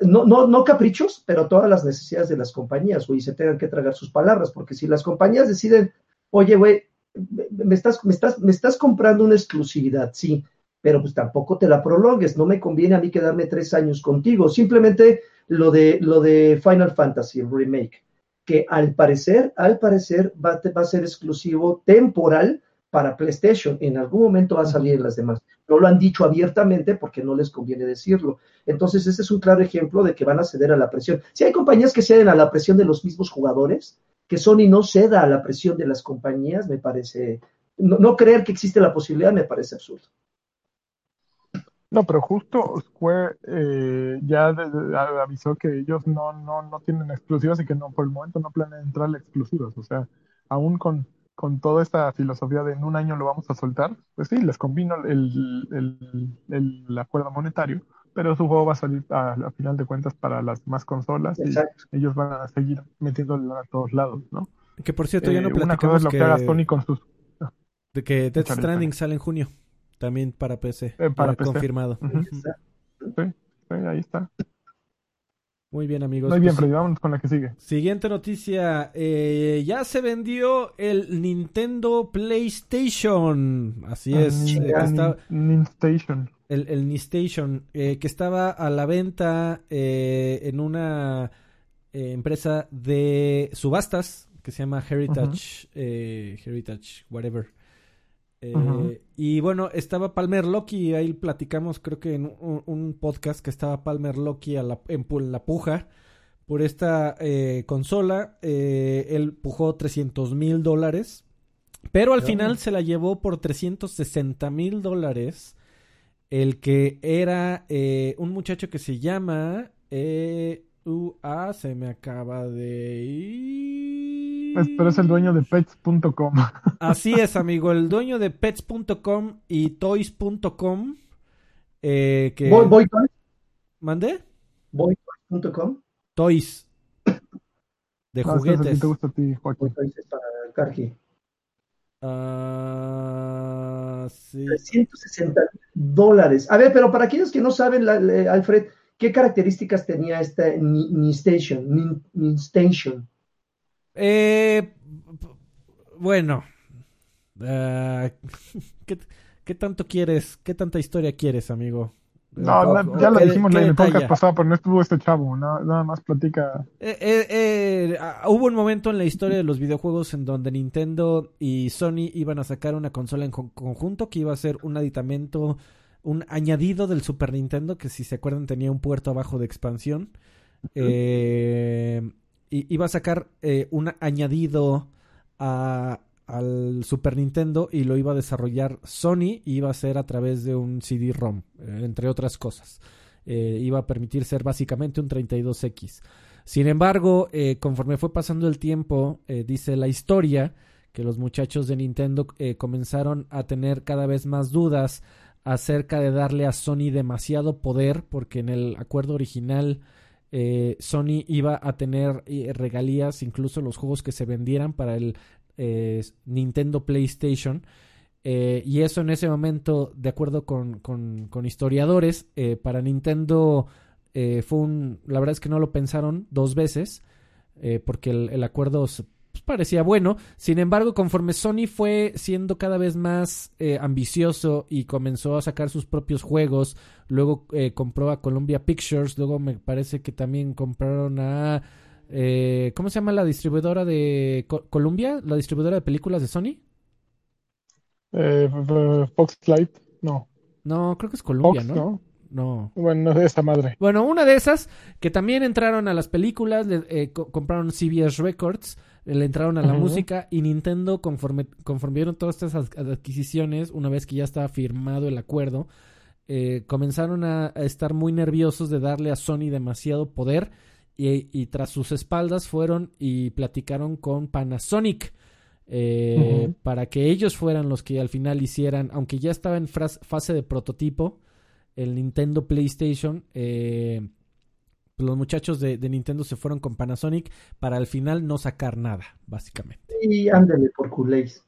no, no, no caprichos, pero todas las necesidades de las compañías, güey, se tengan que tragar sus palabras, porque si las compañías deciden, oye, güey, me estás, me, estás, me estás comprando una exclusividad, sí, pero pues tampoco te la prolongues, no me conviene a mí quedarme tres años contigo, simplemente lo de, lo de Final Fantasy Remake, que al parecer, al parecer va, a ser exclusivo temporal para PlayStation. En algún momento va a salir las demás. No lo han dicho abiertamente porque no les conviene decirlo. Entonces, ese es un claro ejemplo de que van a ceder a la presión. Si hay compañías que ceden a la presión de los mismos jugadores, que Sony no ceda a la presión de las compañías, me parece, no, no creer que existe la posibilidad me parece absurdo. No, pero justo Square eh, ya de, de, avisó que ellos no, no, no tienen exclusivas y que no por el momento no planean entrar a exclusivas. O sea, aún con, con toda esta filosofía de en un año lo vamos a soltar, pues sí, les combino el, el, el, el acuerdo monetario, pero su juego va a salir a, a, final de cuentas para las más consolas Exacto. y ellos van a seguir metiéndolo a todos lados, ¿no? Que por cierto, ya no eh, platicamos una cosa es lo que, que haga Sony con sus... de que Death Stranding sale en junio, también para PC, Eh, para PC. confirmado. Sí, sí, ahí está. Muy bien, amigos. Muy bien, pues, Freddy, vámonos con la que sigue. Siguiente noticia. eh, ya se vendió el Nintendo PlayStation. Así es. Eh, Station. el, el Nistation, eh, que estaba a la venta eh, en una eh, empresa de subastas que se llama Heritage, eh, Heritage, whatever. Eh. Y bueno, estaba Palmer Loki, ahí platicamos, creo que en un, un podcast que estaba Palmer Loki a la, en, la puja por esta eh, consola. Eh, él pujó 300 mil dólares, pero al final se la llevó por 360 mil dólares. El que era un muchacho que se llama. Eh, UA, se me acaba de ir. Es- pero es el dueño de pets.com. Así es, amigo. El dueño de pets.com y toys.com. Eh, que... Boy, Boy Toys, ¿Mandé? boytoys.com. Toys. De No, que juguetes. te gusta a ti, Joaquín. Toys es para Karki. Ah, sí. 360 dólares. A ver, pero para aquellos que no saben, la- la- Alfred, ¿qué características tenía esta Ni, Ni Station? Ni, Ni Station. Eh, bueno. Ah, ¿qué, qué tanto quieres? ¿Qué tanta historia quieres, amigo? No, O- na- o- ya lo ¿qué- dijimos en el podcast pasado, pero no estuvo este chavo. na- nada más platica. Eh, eh, eh, ah, hubo un momento en la historia de los videojuegos en donde Nintendo y Sony iban a sacar una consola en con- conjunto que iba a ser un aditamento, un añadido del Super Nintendo que si se acuerdan tenía un puerto abajo de expansión. Eh, y iba a sacar eh, un añadido a- al Super Nintendo y lo iba a desarrollar Sony y iba a ser a través de un CD-ROM, eh, entre otras cosas. Eh, iba a permitir ser básicamente un 32X. Sin embargo, eh, conforme fue pasando el tiempo, eh, dice la historia que los muchachos de Nintendo comenzaron a tener cada vez más dudas acerca de darle a Sony demasiado poder, porque en el acuerdo original eh, Sony iba a tener eh, regalías, incluso los juegos que se vendieran para el eh, Nintendo PlayStation. Y eso en ese momento, de acuerdo con, con- historiadores, para Nintendo fue un... La verdad es que no lo pensaron dos veces, porque el, el acuerdo parecía bueno. Sin embargo, conforme Sony fue siendo cada vez más eh, ambicioso y comenzó a sacar sus propios juegos, luego eh, compró a Columbia Pictures, luego me parece que también compraron a... eh, ¿Cómo se llama la distribuidora de Co- Columbia? ¿La distribuidora de películas de Sony? Eh, Fox Light, no. No, creo que es Columbia, Fox, ¿no? ¿no? No. Bueno, de esa madre. Bueno, una de esas que también entraron a las películas, eh, co- compraron CBS Records, le entraron a la música y Nintendo, conforme, conforme vieron todas estas ad- adquisiciones, una vez que ya estaba firmado el acuerdo, eh, comenzaron a, a estar muy nerviosos de darle a Sony demasiado poder y, y tras sus espaldas fueron y platicaron con Panasonic. eh, para que ellos fueran los que al final hicieran, aunque ya estaba en fase de prototipo, el Nintendo PlayStation, eh, los muchachos de, de Nintendo se fueron con Panasonic para al final no sacar nada, básicamente. Y ándale por culéis.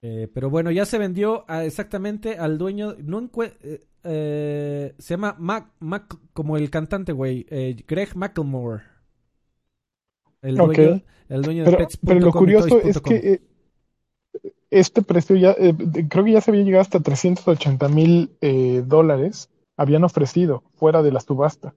Eh, pero bueno, ya se vendió a- exactamente al dueño, no encue- eh, eh, se llama Mac, Mac- como el cantante, güey, eh, Greg McElmore. El dueño, el dueño de Pero, Pets.com pero lo curioso es que eh, este precio ya, eh, creo que ya se había llegado hasta 380 mil eh, dólares, habían ofrecido fuera de la subasta.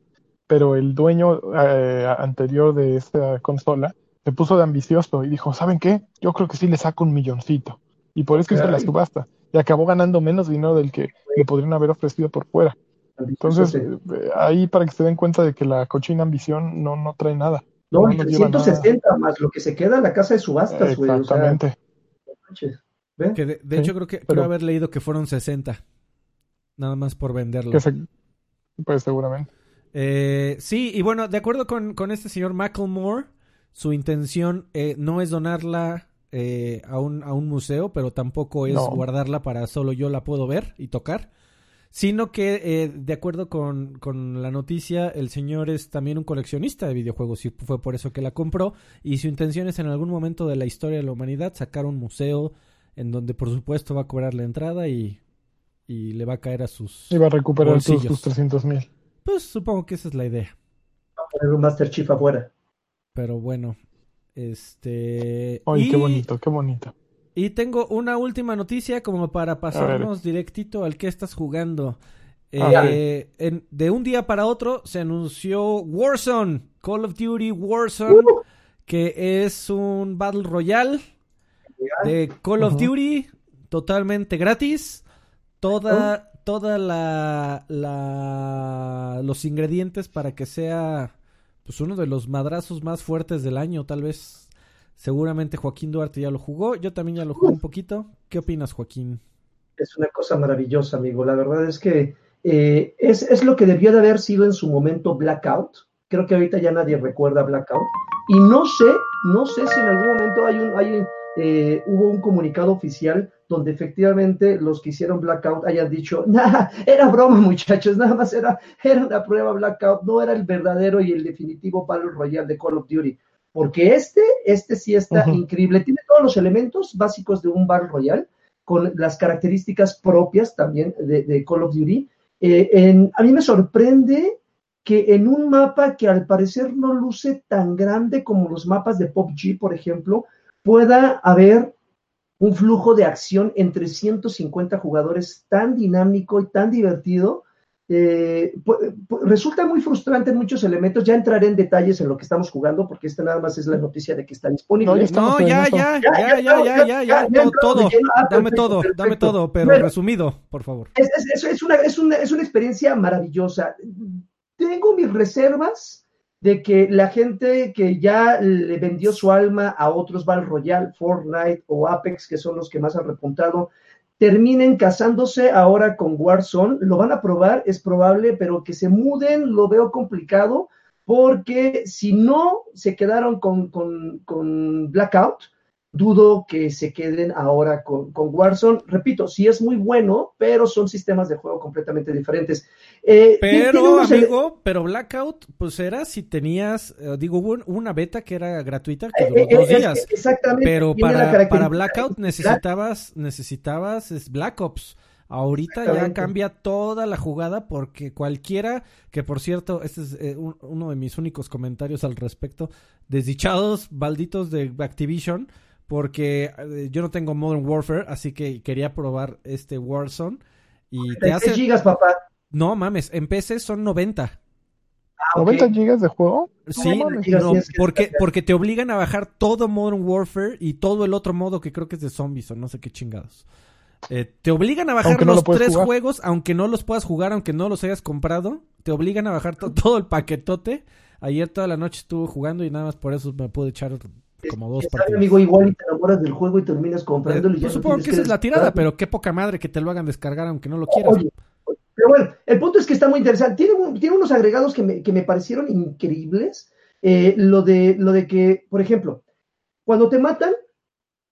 Pero el dueño eh, anterior de esta consola se puso de ambicioso y dijo, ¿saben qué? Yo creo que sí le saco un milloncito. Y por eso hizo la subasta. Y acabó ganando menos dinero del que le podrían haber ofrecido por fuera. Entonces, eh, ahí para que se den cuenta de que la cochina ambición no, no trae nada. No, no 360 más lo que se queda en la casa de subastas, güey. Exactamente. de, hecho, creo que creo haber leído que fueron 60. Nada más por venderlo. pues seguramente. Eh, sí, y bueno, de acuerdo con, con este señor Macklemore, su intención eh, no es donarla eh, a, un, a un museo, pero tampoco es guardarla para solo yo la puedo ver y tocar sino que eh, de acuerdo con, con, la noticia, el señor es también un coleccionista de videojuegos y fue por eso que la compró y su intención es en algún momento de la historia de la humanidad sacar un museo en donde por supuesto va a cobrar la entrada y, y le va a caer a sus... Y va a recuperar sus 300 mil. Pues supongo que esa es la idea. Va a poner un Master Chief afuera. Pero bueno, este... Ay, qué bonito, qué bonito. Y tengo una última noticia como para pasarnos directito al que estás jugando. Eh, de un día para otro se anunció Warzone, Call of Duty Warzone, uh. que es un Battle Royale de Call of Duty totalmente gratis. Toda, toda la, la, los ingredientes para que sea pues uno de los madrazos más fuertes del año, tal vez Seguramente Joaquín Duarte ya lo jugó, yo también ya lo jugué un poquito. ¿Qué opinas, Joaquín? Es una cosa maravillosa, amigo. La verdad es que eh, es, es, lo que debió de haber sido en su momento Blackout. Creo que ahorita ya nadie recuerda Blackout. Y no sé, no sé si en algún momento hay un, hay eh, hubo un comunicado oficial donde efectivamente los que hicieron Blackout hayan dicho, nada, era broma muchachos, nada más era, era una prueba Blackout, no era el verdadero y el definitivo Battle Royale de Call of Duty porque este, este sí está increíble. Tiene todos los elementos básicos de un Battle Royale, con las características propias también de, Call of Duty. Eh, a mí me sorprende que en un mapa que al parecer no luce tan grande como los mapas de PUBG, por ejemplo, pueda haber un flujo de acción entre 150 jugadores tan dinámico y tan divertido eh, resulta muy frustrante en muchos elementos. Ya entraré en detalles en lo que estamos jugando, porque esta nada más es la noticia de que está disponible. No, ya, ya, ya, ya, ya, ya, ya, todo, ah, dame todo, dame todo, pero resumido, por favor. Es, es, una, es, una, es una experiencia maravillosa. Tengo mis reservas de que la gente que ya le vendió su alma a otros Battle Royale, Fortnite o Apex, que son los que más han repuntado, terminen casándose ahora con Warzone. Lo van a probar, es probable, pero que se muden lo veo complicado porque si no se quedaron con, con Blackout, dudo que se queden ahora con, con, Warzone. Repito, sí es muy bueno, pero son sistemas de juego completamente diferentes. Eh, pero, amigo, pero Blackout, pues era si tenías, eh, digo, hubo una beta que era gratuita, que duró eh, dos días. Exactamente. Pero para, para Blackout necesitabas, necesitabas es Black Ops. Ahorita ya cambia toda la jugada porque cualquiera, que por cierto, este es uno de mis únicos comentarios al respecto, desdichados, balditos de Activision, porque eh, yo no tengo Modern Warfare, así que quería probar este Warzone. Y te hace... gigas, papá? No mames, en PC son 90. ¿90 ah, gigas de juego? Sí, porque, porque te obligan a bajar todo Modern Warfare y todo el otro modo que creo que es de zombies o no sé qué chingados. Eh, te obligan a bajar los tres juegos, aunque no los puedas jugar, aunque no los hayas comprado. Te obligan a bajar todo el paquetote. Ayer toda la noche estuve jugando y nada más por eso me pude echar como dos partidos. amigo, igual y te enamoras del juego y terminas comprándolo. Eh, supongo que esa es la tirada, pero qué poca madre que te lo hagan descargar aunque no lo quieras. pero bueno, el punto es que está muy interesante. Tiene, tiene unos agregados que me, que me parecieron increíbles. Eh, lo, de, lo de que, por ejemplo, cuando te matan,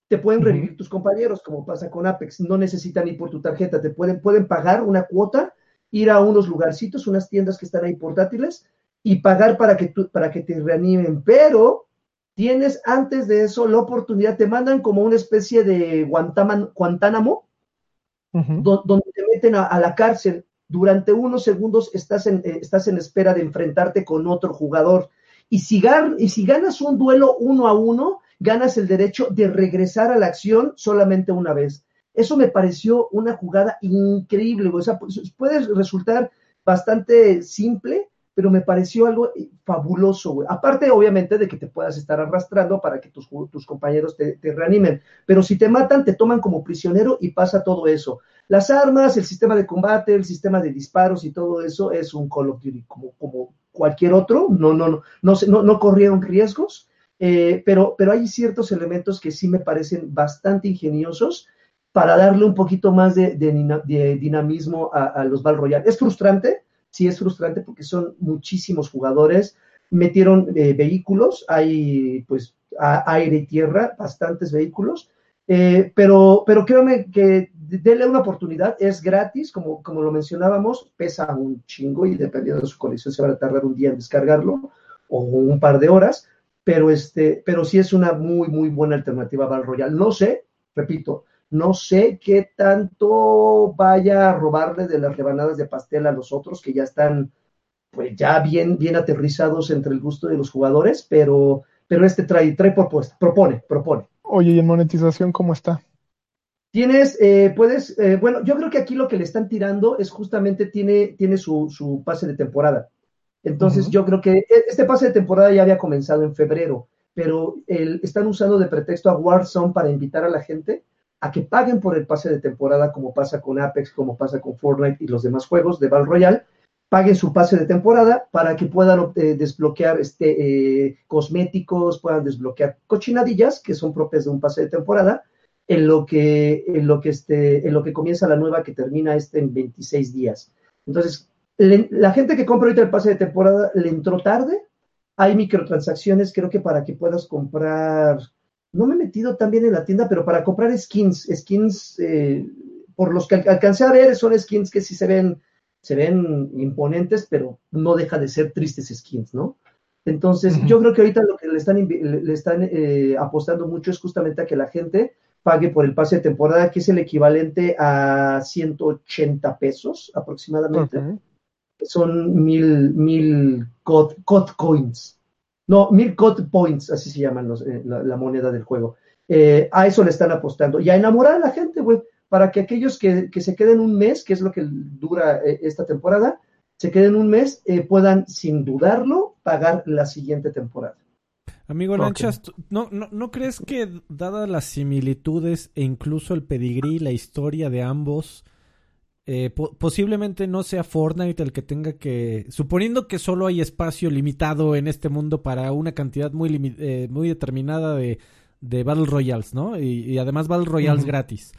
te pueden revivir tus compañeros, como pasa con Apex. No necesitan ir por tu tarjeta, te pueden, pueden pagar una cuota, ir a unos lugarcitos, unas tiendas que están ahí portátiles y pagar para que, para que te reanimen. Pero tienes antes de eso la oportunidad, te mandan como una especie de Guantánamo, donde te meten a, la cárcel. Durante unos segundos estás en, eh, estás en espera de enfrentarte con otro jugador. Y si, y si ganas un duelo uno a uno, ganas el derecho de regresar a la acción solamente una vez. Eso me pareció una jugada increíble. O sea, pues, puede resultar bastante simple, pero me pareció algo fabuloso, güey. Aparte, obviamente, de que te puedas estar arrastrando para que tus, tus compañeros te, te, reanimen. Pero si te matan, te toman como prisionero y pasa todo eso. Las armas, el sistema de combate, el sistema de disparos y todo eso es un Call of Duty como, como cualquier otro. No, no, no, no, no, no corrieron riesgos. Eh, pero, pero hay ciertos elementos que sí me parecen bastante ingeniosos para darle un poquito más de, de, dinamismo a, a, los Battle Royale. Es frustrante, sí es frustrante porque son muchísimos jugadores, metieron eh, vehículos, hay pues aire y tierra, bastantes vehículos, eh, pero, pero créanme que denle una oportunidad, es gratis, como, como lo mencionábamos, pesa un chingo y dependiendo de su colección se va a tardar un día en descargarlo o un par de horas, pero, este, pero sí es una muy, muy buena alternativa a Battle Royale. No sé, repito, no sé qué tanto vaya a robarle de las rebanadas de pastel a los otros que ya están pues ya bien, bien aterrizados entre el gusto de los jugadores, pero, pero este trae, trae propuesta, propone, propone. Oye, ¿y en monetización cómo está? Tienes, eh, puedes, eh, bueno, yo creo que aquí lo que le están tirando es justamente tiene, tiene su, su pase de temporada. Entonces uh -huh. yo creo que este pase de temporada ya había comenzado en febrero, pero el, están usando de pretexto a Warzone para invitar a la gente a que paguen por el pase de temporada, como pasa con Apex, como pasa con Fortnite y los demás juegos de Battle Royale, paguen su pase de temporada para que puedan eh, desbloquear este, eh, cosméticos, puedan desbloquear cochinadillas que son propias de un pase de temporada, en lo que, en lo que, este, en lo que comienza la nueva que termina este en 26 días. Entonces, la gente que compra ahorita el pase de temporada le entró tarde, hay microtransacciones, creo que para que puedas comprar no me he metido también en la tienda, pero para comprar skins, skins, eh, por los que alcancé a ver, son skins que sí se ven, se ven imponentes, pero no deja de ser tristes skins, ¿no? Entonces, uh -huh. yo creo que ahorita lo que le están, le están eh, apostando mucho es justamente a que la gente pague por el pase de temporada, que es el equivalente a 180 pesos aproximadamente. Son mil, mil COD, COD coins. No, mil COD Points, así se llaman los, eh, la, la, moneda del juego. Eh, a eso le están apostando y a enamorar a la gente, güey, para que aquellos que, que, se queden un mes, que es lo que dura eh, esta temporada, se queden un mes, eh, puedan sin dudarlo pagar la siguiente temporada. Amigo okay. Lanchas, ¿no, no, ¿no crees que dadas las similitudes e incluso el pedigrí, la historia de ambos, eh, po posiblemente no sea Fortnite el que tenga que, suponiendo que solo hay espacio limitado en este mundo para una cantidad muy, eh, muy determinada de, de, Battle Royales, ¿no? Y, y además Battle Royales uh -huh. gratis.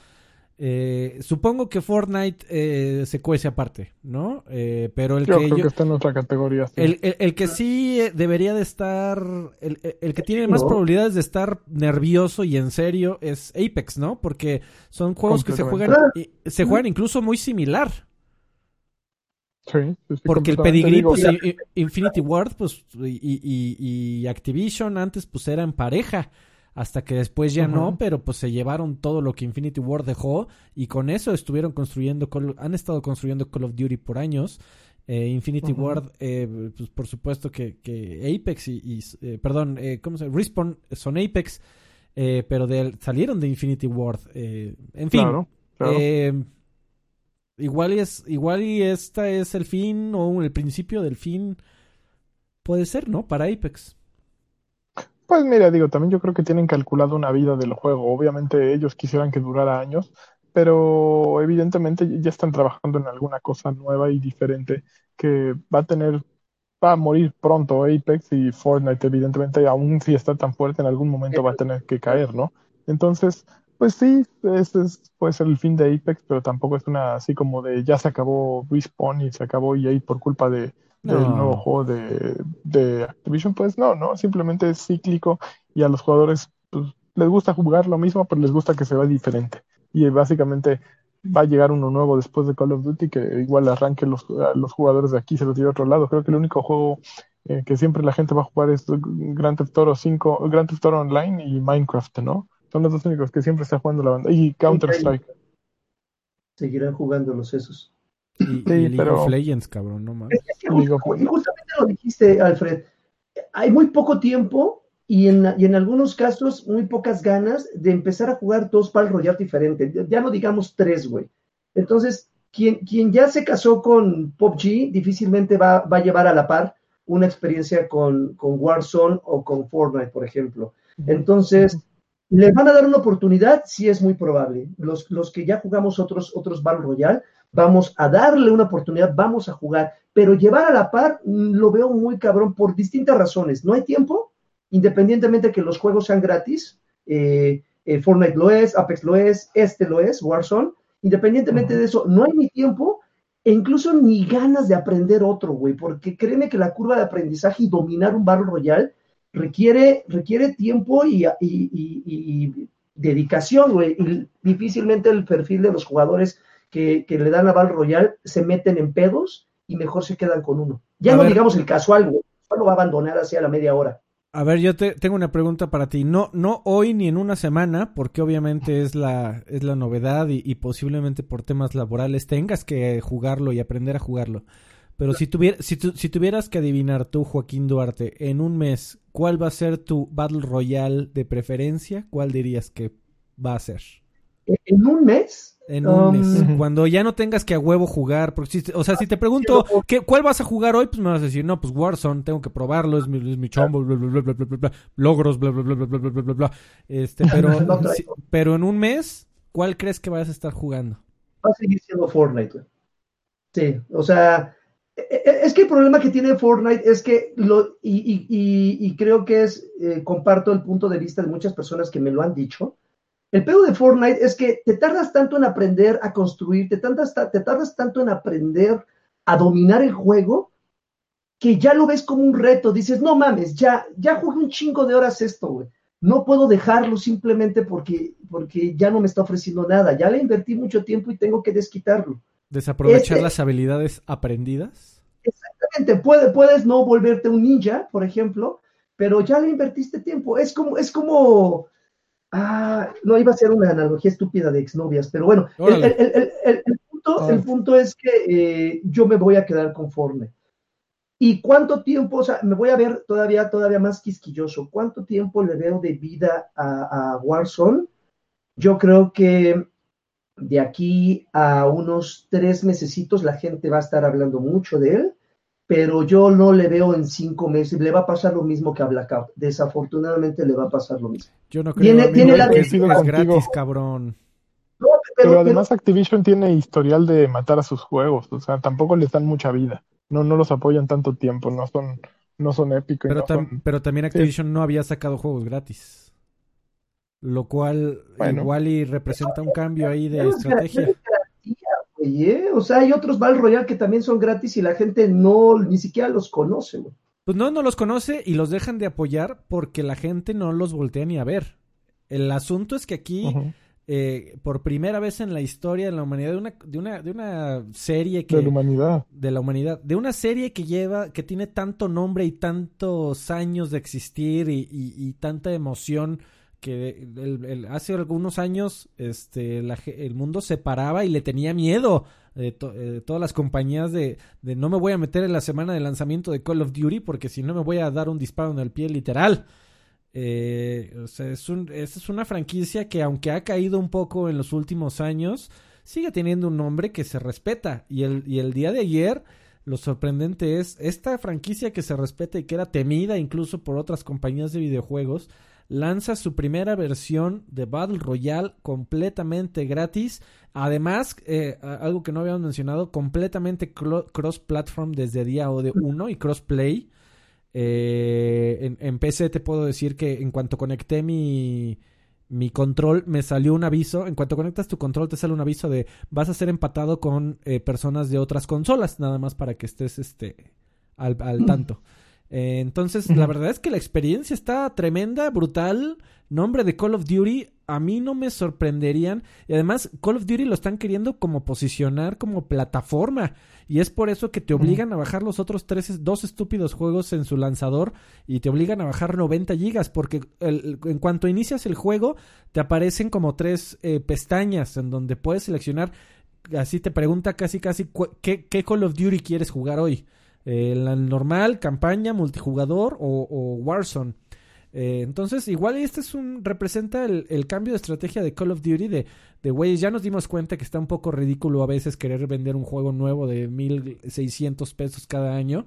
Eh, supongo que Fortnite eh, se cuece aparte, ¿no? Eh, pero el yo que, creo yo, que está en otra categoría. Sí. El, el, el, que sí debería de estar, el, el que tiene más probabilidades de estar nervioso y en serio es Apex, ¿no? Porque son juegos que se juegan, se juegan incluso muy similar. Sí, Porque el pedigrí, pues, Infinity Ward, pues, y, y, y Activision antes, pues, era en pareja hasta que después ya uh -huh. no, pero pues se llevaron todo lo que Infinity War dejó y con eso estuvieron construyendo, han estado construyendo Call of Duty por años. Eh, Infinity uh -huh. Ward, eh, pues por supuesto que, que Apex y, y eh, perdón, eh, ¿cómo se llama? Respawn son Apex, eh, pero de, salieron de Infinity Ward. en fin, claro, claro. igual, y es, igual y esta es el fin o el principio del fin, puede ser, ¿no? Para Apex. Pues mira, digo, también yo creo que tienen calculado una vida del juego. Obviamente ellos quisieran que durara años, pero evidentemente ya están trabajando en alguna cosa nueva y diferente que va a tener, va a morir pronto Apex y Fortnite, evidentemente, aún si está tan fuerte, en algún momento va a tener que caer, ¿no? Entonces, pues sí, este es, puede ser el fin de Apex, pero tampoco es una así como de ya se acabó Respawn y se acabó EA por culpa de del no. nuevo juego de, de, Activision, pues no, no, simplemente es cíclico y a los jugadores pues, les gusta jugar lo mismo, pero les gusta que se vea diferente. Y básicamente va a llegar uno nuevo después de Call of Duty que igual arranque los, los jugadores de aquí se los tire a otro lado. Creo que el único juego eh, que siempre la gente va a jugar es Grand Theft Auto 5, Grand Theft Auto Online y Minecraft, ¿no? Son los dos únicos que siempre está jugando la banda. Y Counter Strike. Seguirán jugando los esos. Y, sí, y League pero... of Legends, cabrón, no mames. Justamente lo dijiste, Alfred. Hay muy poco tiempo y en, y en algunos casos muy pocas ganas de empezar a jugar dos Battle Royale diferentes. Ya no digamos tres, güey. Entonces, quien, quien ya se casó con PUBG difícilmente va, va a llevar a la par una experiencia con, con Warzone o con Fortnite, por ejemplo. Entonces, ¿le van a dar una oportunidad? Sí, es muy probable. Los, los que ya jugamos otros, otros Battle Royale, vamos a darle una oportunidad, vamos a jugar, pero llevar a la par mm, lo veo muy cabrón por distintas razones. No hay tiempo, independientemente de que los juegos sean gratis. Eh, eh, Fortnite lo es, Apex lo es, este lo es, Warzone. Independientemente de eso, no hay ni tiempo e incluso ni ganas de aprender otro, güey, porque créeme que la curva de aprendizaje y dominar un Battle Royale requiere, requiere tiempo y, y, y, y dedicación, güey, y difícilmente el perfil de los jugadores que, que, le dan a Battle Royale se meten en pedos y mejor se quedan con uno. Ya a no ver. digamos el casual, güey, lo va a abandonar hacia la media hora. A ver, yo te, tengo una pregunta para ti. No, no hoy ni en una semana, porque obviamente es la, es la novedad y, y posiblemente por temas laborales tengas que jugarlo y aprender a jugarlo. Pero si, tuviera, si, tu, si tuvieras que adivinar tú, Joaquín Duarte, en un mes, ¿cuál va a ser tu Battle Royale de preferencia? ¿Cuál dirías que va a ser? ¿En un mes? En un um, mes. Cuando ya no tengas que a huevo jugar. Porque si, o sea, si te pregunto, ¿qué, ¿cuál vas a jugar hoy? Pues me vas a decir, no, pues Warzone, tengo que probarlo, es mi, es mi chombo, bla, bla, bla, bla, bla, bla, logros, bla, bla, bla, bla, bla, bla, bla, bla. Este, pero, si, pero en un mes, ¿cuál crees que vayas a estar jugando? Va a seguir siendo Fortnite. Sí, o sea, es que el problema que tiene Fortnite es que, lo, y, y, y, y creo que es, eh, comparto el punto de vista de muchas personas que me lo han dicho, el pedo de Fortnite es que te tardas tanto en aprender a construir, te tardas, te tardas tanto en aprender a dominar el juego, que ya lo ves como un reto. Dices, no mames, ya, ya jugué un chingo de horas esto, güey. No puedo dejarlo simplemente porque, porque ya no me está ofreciendo nada. Ya le invertí mucho tiempo y tengo que desquitarlo. ¿Desaprovechar este, las habilidades aprendidas? Exactamente. Puede, puedes no volverte un ninja, por ejemplo, pero ya le invertiste tiempo. Es como, es como, Ah, no iba a ser una analogía estúpida de exnovias, pero bueno, el, el, el, el, punto, el punto es que eh, yo me voy a quedar conforme. ¿Y cuánto tiempo, o sea, me voy a ver todavía, todavía más quisquilloso, cuánto tiempo le veo de vida a, a Warzone? Yo creo que de aquí a unos tres mesecitos la gente va a estar hablando mucho de él pero yo no le veo en cinco meses. Le va a pasar lo mismo que a Blackout. Desafortunadamente le va a pasar lo mismo. Yo no creo tiene, tiene la que es gratis, cabrón. No, pero, pero, además pero... Activision tiene historial de matar a sus juegos. O sea, tampoco les dan mucha vida. No, no los apoyan tanto tiempo. No son, no son épicos. Pero, no tam son... pero también Activision sí. no había sacado juegos gratis. Lo cual bueno. igual y representa un cambio ahí de estrategia. Oye, o sea, hay otros Battle Royale que también son gratis y la gente no ni siquiera los conoce, güey. Pues no, no los conoce y los dejan de apoyar porque la gente no los voltea ni a ver. El asunto es que aquí, uh -huh. eh, por primera vez en la historia de la humanidad, de una, de una, de una serie que. De la humanidad. De la humanidad. De una serie que lleva, que tiene tanto nombre y tantos años de existir y, y, y tanta emoción que hace algunos años este el mundo se paraba y le tenía miedo eh, to, eh, todas las compañías de, de, no me voy a meter en la semana de lanzamiento de Call of Duty porque si no me voy a dar un disparo en el pie literal. Eh, o sea, es, un, es una franquicia que aunque ha caído un poco en los últimos años sigue teniendo un nombre que se respeta. Y el, y el día de ayer lo sorprendente es esta franquicia que se respeta y que era temida incluso por otras compañías de videojuegos lanza su primera versión de Battle Royale completamente gratis. Además, eh, algo que no habíamos mencionado, completamente cross-platform desde día de uno y cross-play. Eh, en, en, PC te puedo decir que en cuanto conecté mi, mi control, me salió un aviso. En cuanto conectas tu control, te sale un aviso de vas a ser empatado con eh, personas de otras consolas, nada más para que estés este, al, al tanto. Eh, entonces, la verdad es que la experiencia está tremenda, brutal. Nombre de Call of Duty, a mí no me sorprenderían. Y además, Call of Duty lo están queriendo como posicionar como plataforma. Y es por eso que te obligan a bajar los otros tres, dos estúpidos juegos en su lanzador. Y te obligan a bajar 90 gigas. Porque el, en cuanto inicias el juego, te aparecen como tres eh, pestañas en donde puedes seleccionar. Así te pregunta casi, casi, ¿qué, qué Call of Duty quieres jugar hoy? Eh, la normal, campaña, multijugador o, o Warzone. Eh, entonces, igual este es un representa el, el cambio de estrategia de Call of Duty de, de güeyes, ya nos dimos cuenta que está un poco ridículo a veces querer vender un juego nuevo de 1600 pesos cada año.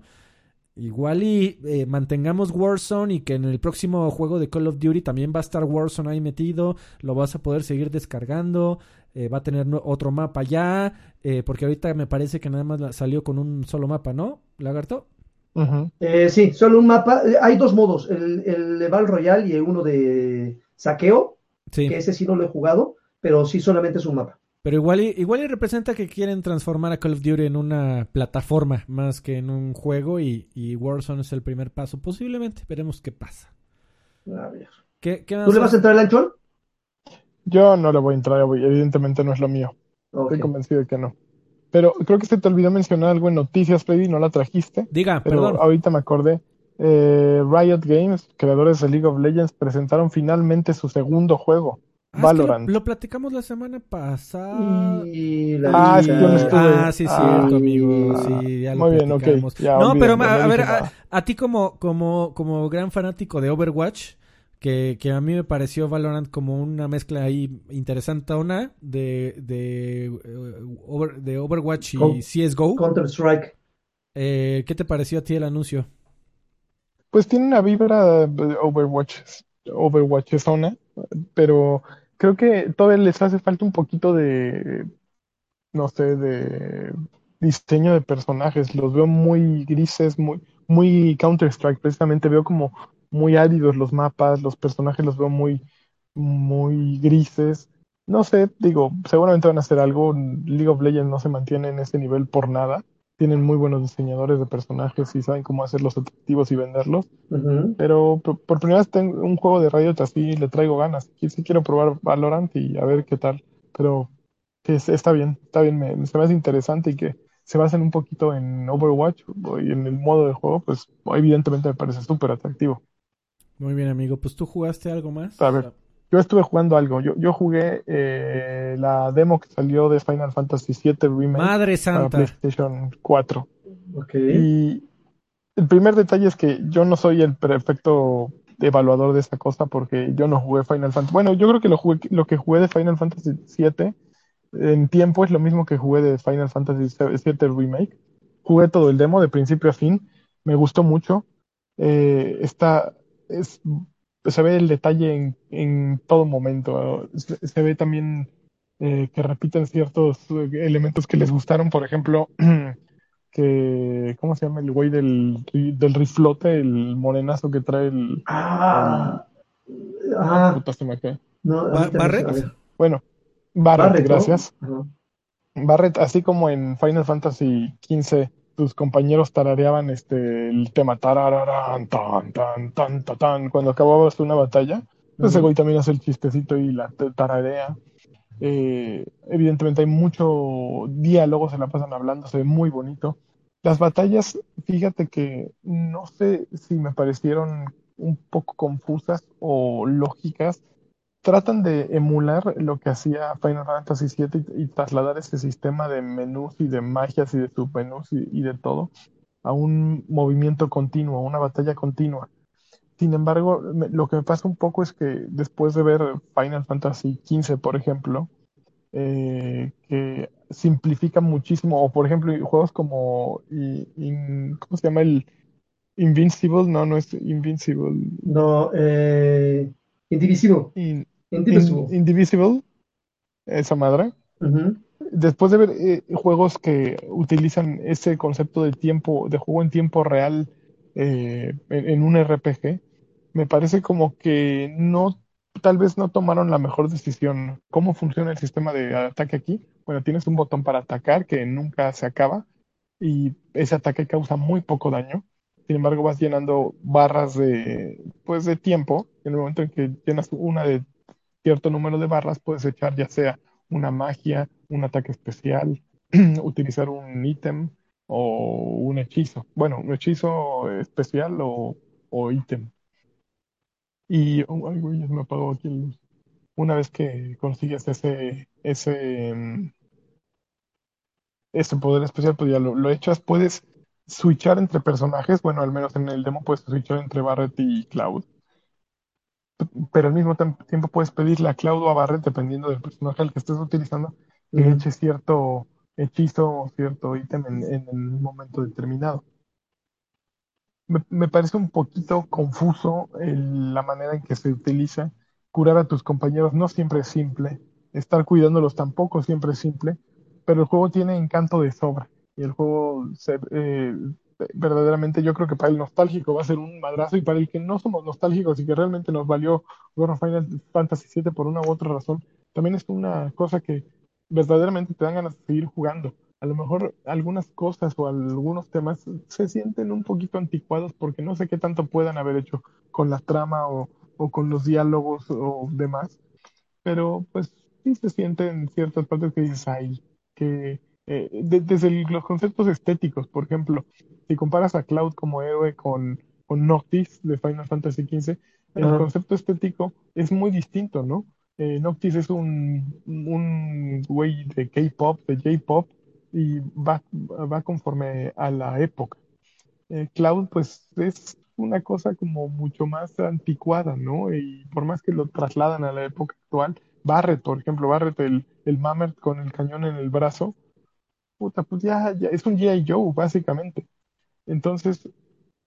Igual y eh, mantengamos Warzone y que en el próximo juego de Call of Duty también va a estar Warzone ahí metido, lo vas a poder seguir descargando, eh, va a tener otro mapa ya, eh, porque ahorita me parece que nada más salió con un solo mapa, ¿no, Lagarto? Eh, sí, solo un mapa. Eh, Hay dos modos, el, el de Battle Royale y uno de saqueo, Sí, que ese sí no lo he jugado, pero sí solamente es un mapa. pero igual y, igual y representa que quieren transformar a Call of Duty en una plataforma más que en un juego y, y Warzone es el primer paso, posiblemente, veremos qué pasa. A ver. ¿Qué, qué ¿Tú le vas a entrar al anchón? Yo no le voy a entrar, evidentemente no es lo mío. Estoy convencido de que no. Pero creo que se te olvidó mencionar algo en noticias, Freddy, no la trajiste. Diga, Pero perdón. ahorita me acordé. Eh, Riot Games, creadores de League of Legends, presentaron finalmente su segundo juego, Ah, es que lo- Valorant. lo, platicamos la semana pasada. Y la Ah, es que yo no estuve. Ah, sí, Ah, cierto, amigo. ah, Sí, ya lo muy bien, ok, ya, no, pero a, no a ver, a, a ti como, como, como gran fanático de Overwatch, que, que a mí me pareció Valorant como una mezcla ahí interesante de, de, eh, de Overwatch y Con- CSGO. Counter Strike. Eh, ¿Qué te pareció a ti el anuncio? Pues tiene una vibra de Overwatch, Overwatch zona, pero creo que todavía les hace falta un poquito de, no sé, de diseño de personajes. Los veo muy grises, muy, muy Counter-Strike. Precisamente veo como muy áridos los mapas, los personajes los veo muy, muy grises. No sé, digo, seguramente van a hacer algo. League of Legends no se mantiene en ese nivel por nada. Tienen muy buenos diseñadores de personajes y saben cómo hacerlos atractivos y venderlos. Pero por, por primera vez tengo un juego de Riot así, le traigo ganas. Sí, sí quiero probar Valorant y a ver qué tal. Pero es- está bien, está bien, me, se me hace interesante y que se basen un poquito en Overwatch y en el modo de juego, pues evidentemente me parece súper atractivo. Muy bien, amigo. Pues tú jugaste algo más. A ver. Yo estuve jugando algo, yo, yo jugué eh, la demo que salió de Final Fantasy VII Remake Madre para santa. PlayStation 4. Ok. Y el primer detalle es que yo no soy el perfecto evaluador de esta cosa porque yo no jugué Final Fantasy. Bueno, yo creo que lo, jugué, lo que jugué de Final Fantasy VII en tiempo es lo mismo que jugué de Final Fantasy VII Remake. Jugué todo el demo de principio a fin. Me gustó mucho. Eh, está, es, se ve el detalle en, en todo momento. Se, se ve también eh, que repiten ciertos elementos que les gustaron. Por ejemplo, que, ¿cómo se llama el güey del, del riflote? El morenazo que trae el... Ah. Ah. Puta, se me fue. No, Barret. Bueno, Barret, gracias. Barret, así como en Final Fantasy XV, tus compañeros tarareaban este el tema tarararán, tan, tan, tan, tan, tan, cuando acababas una batalla, pues ese Ujú. güey también hace el chistecito y la tararea. Eh, evidentemente hay mucho diálogo, se la pasan hablando, se ve muy bonito. Las batallas, fíjate que no sé si me parecieron un poco confusas o lógicas. Tratan de emular lo que hacía Final Fantasy VII y, y trasladar ese sistema de menús y de magias y de submenús y, y de todo a un movimiento continuo, a una batalla continua. Sin embargo, me- lo que me pasa un poco es que después de ver Final Fantasy XV, por ejemplo, eh, que simplifica muchísimo, o por ejemplo, juegos como, in- ¿cómo se llama el Invincible? No, no es Invincible. No, eh, Indivisible. In- Indivisible. In- Indivisible, esa madre. Después de ver eh, juegos que utilizan ese concepto de tiempo, de juego en tiempo real eh, en, en un RPG, me parece como que no, tal vez no tomaron la mejor decisión. ¿Cómo funciona el sistema de ataque aquí? Bueno, tienes un botón para atacar que nunca se acaba y ese ataque causa muy poco daño. Sin embargo, vas llenando barras de, pues, de tiempo. En el momento en que llenas una de cierto número de barras, puedes echar ya sea una magia, un ataque especial, utilizar un ítem o un hechizo. Bueno, un hechizo especial o, ítem. Y, oh, ay, me apagó aquí la luz. Una vez que consigues ese, ese, mm, ese poder especial, pues ya lo, lo echas, puedes switchar entre personajes. Bueno, al menos en el demo puedes switchar entre Barret y Cloud. Pero al mismo tiempo puedes pedirle a Cloud o a Barret, dependiendo del personaje al que estés utilizando, que eche cierto hechizo o cierto ítem en, en el momento determinado me, parece un poquito confuso la manera en que se utiliza. Curar a tus compañeros no siempre es simple, estar cuidándolos tampoco siempre es simple, pero el juego tiene encanto de sobra. Y el juego eh, verdaderamente yo creo que para el nostálgico va a ser un madrazo y para el que no somos nostálgicos y que realmente nos valió World Final Fantasy VII por una u otra razón, también es una cosa que verdaderamente te dan ganas de seguir jugando. A lo mejor algunas cosas o algunos temas se sienten un poquito anticuados porque no sé qué tanto puedan haber hecho con la trama o, con los diálogos o demás, pero pues sí se sienten ciertas partes que dices, ay, que eh, desde los conceptos estéticos, por ejemplo, si comparas a Cloud como héroe con, con Noctis de Final Fantasy XV, el concepto estético es muy distinto, ¿no? Eh, Noctis es un, un güey de K-pop, de J-pop, y va, va conforme a la época. Eh, Cloud, pues es una cosa como mucho más anticuada, ¿no? Y por más que lo trasladan a la época actual, Barret, por ejemplo, Barret, el, el Mammoth con el cañón en el brazo, puta, pues ya, ya es un G.I. Joe, básicamente. Entonces,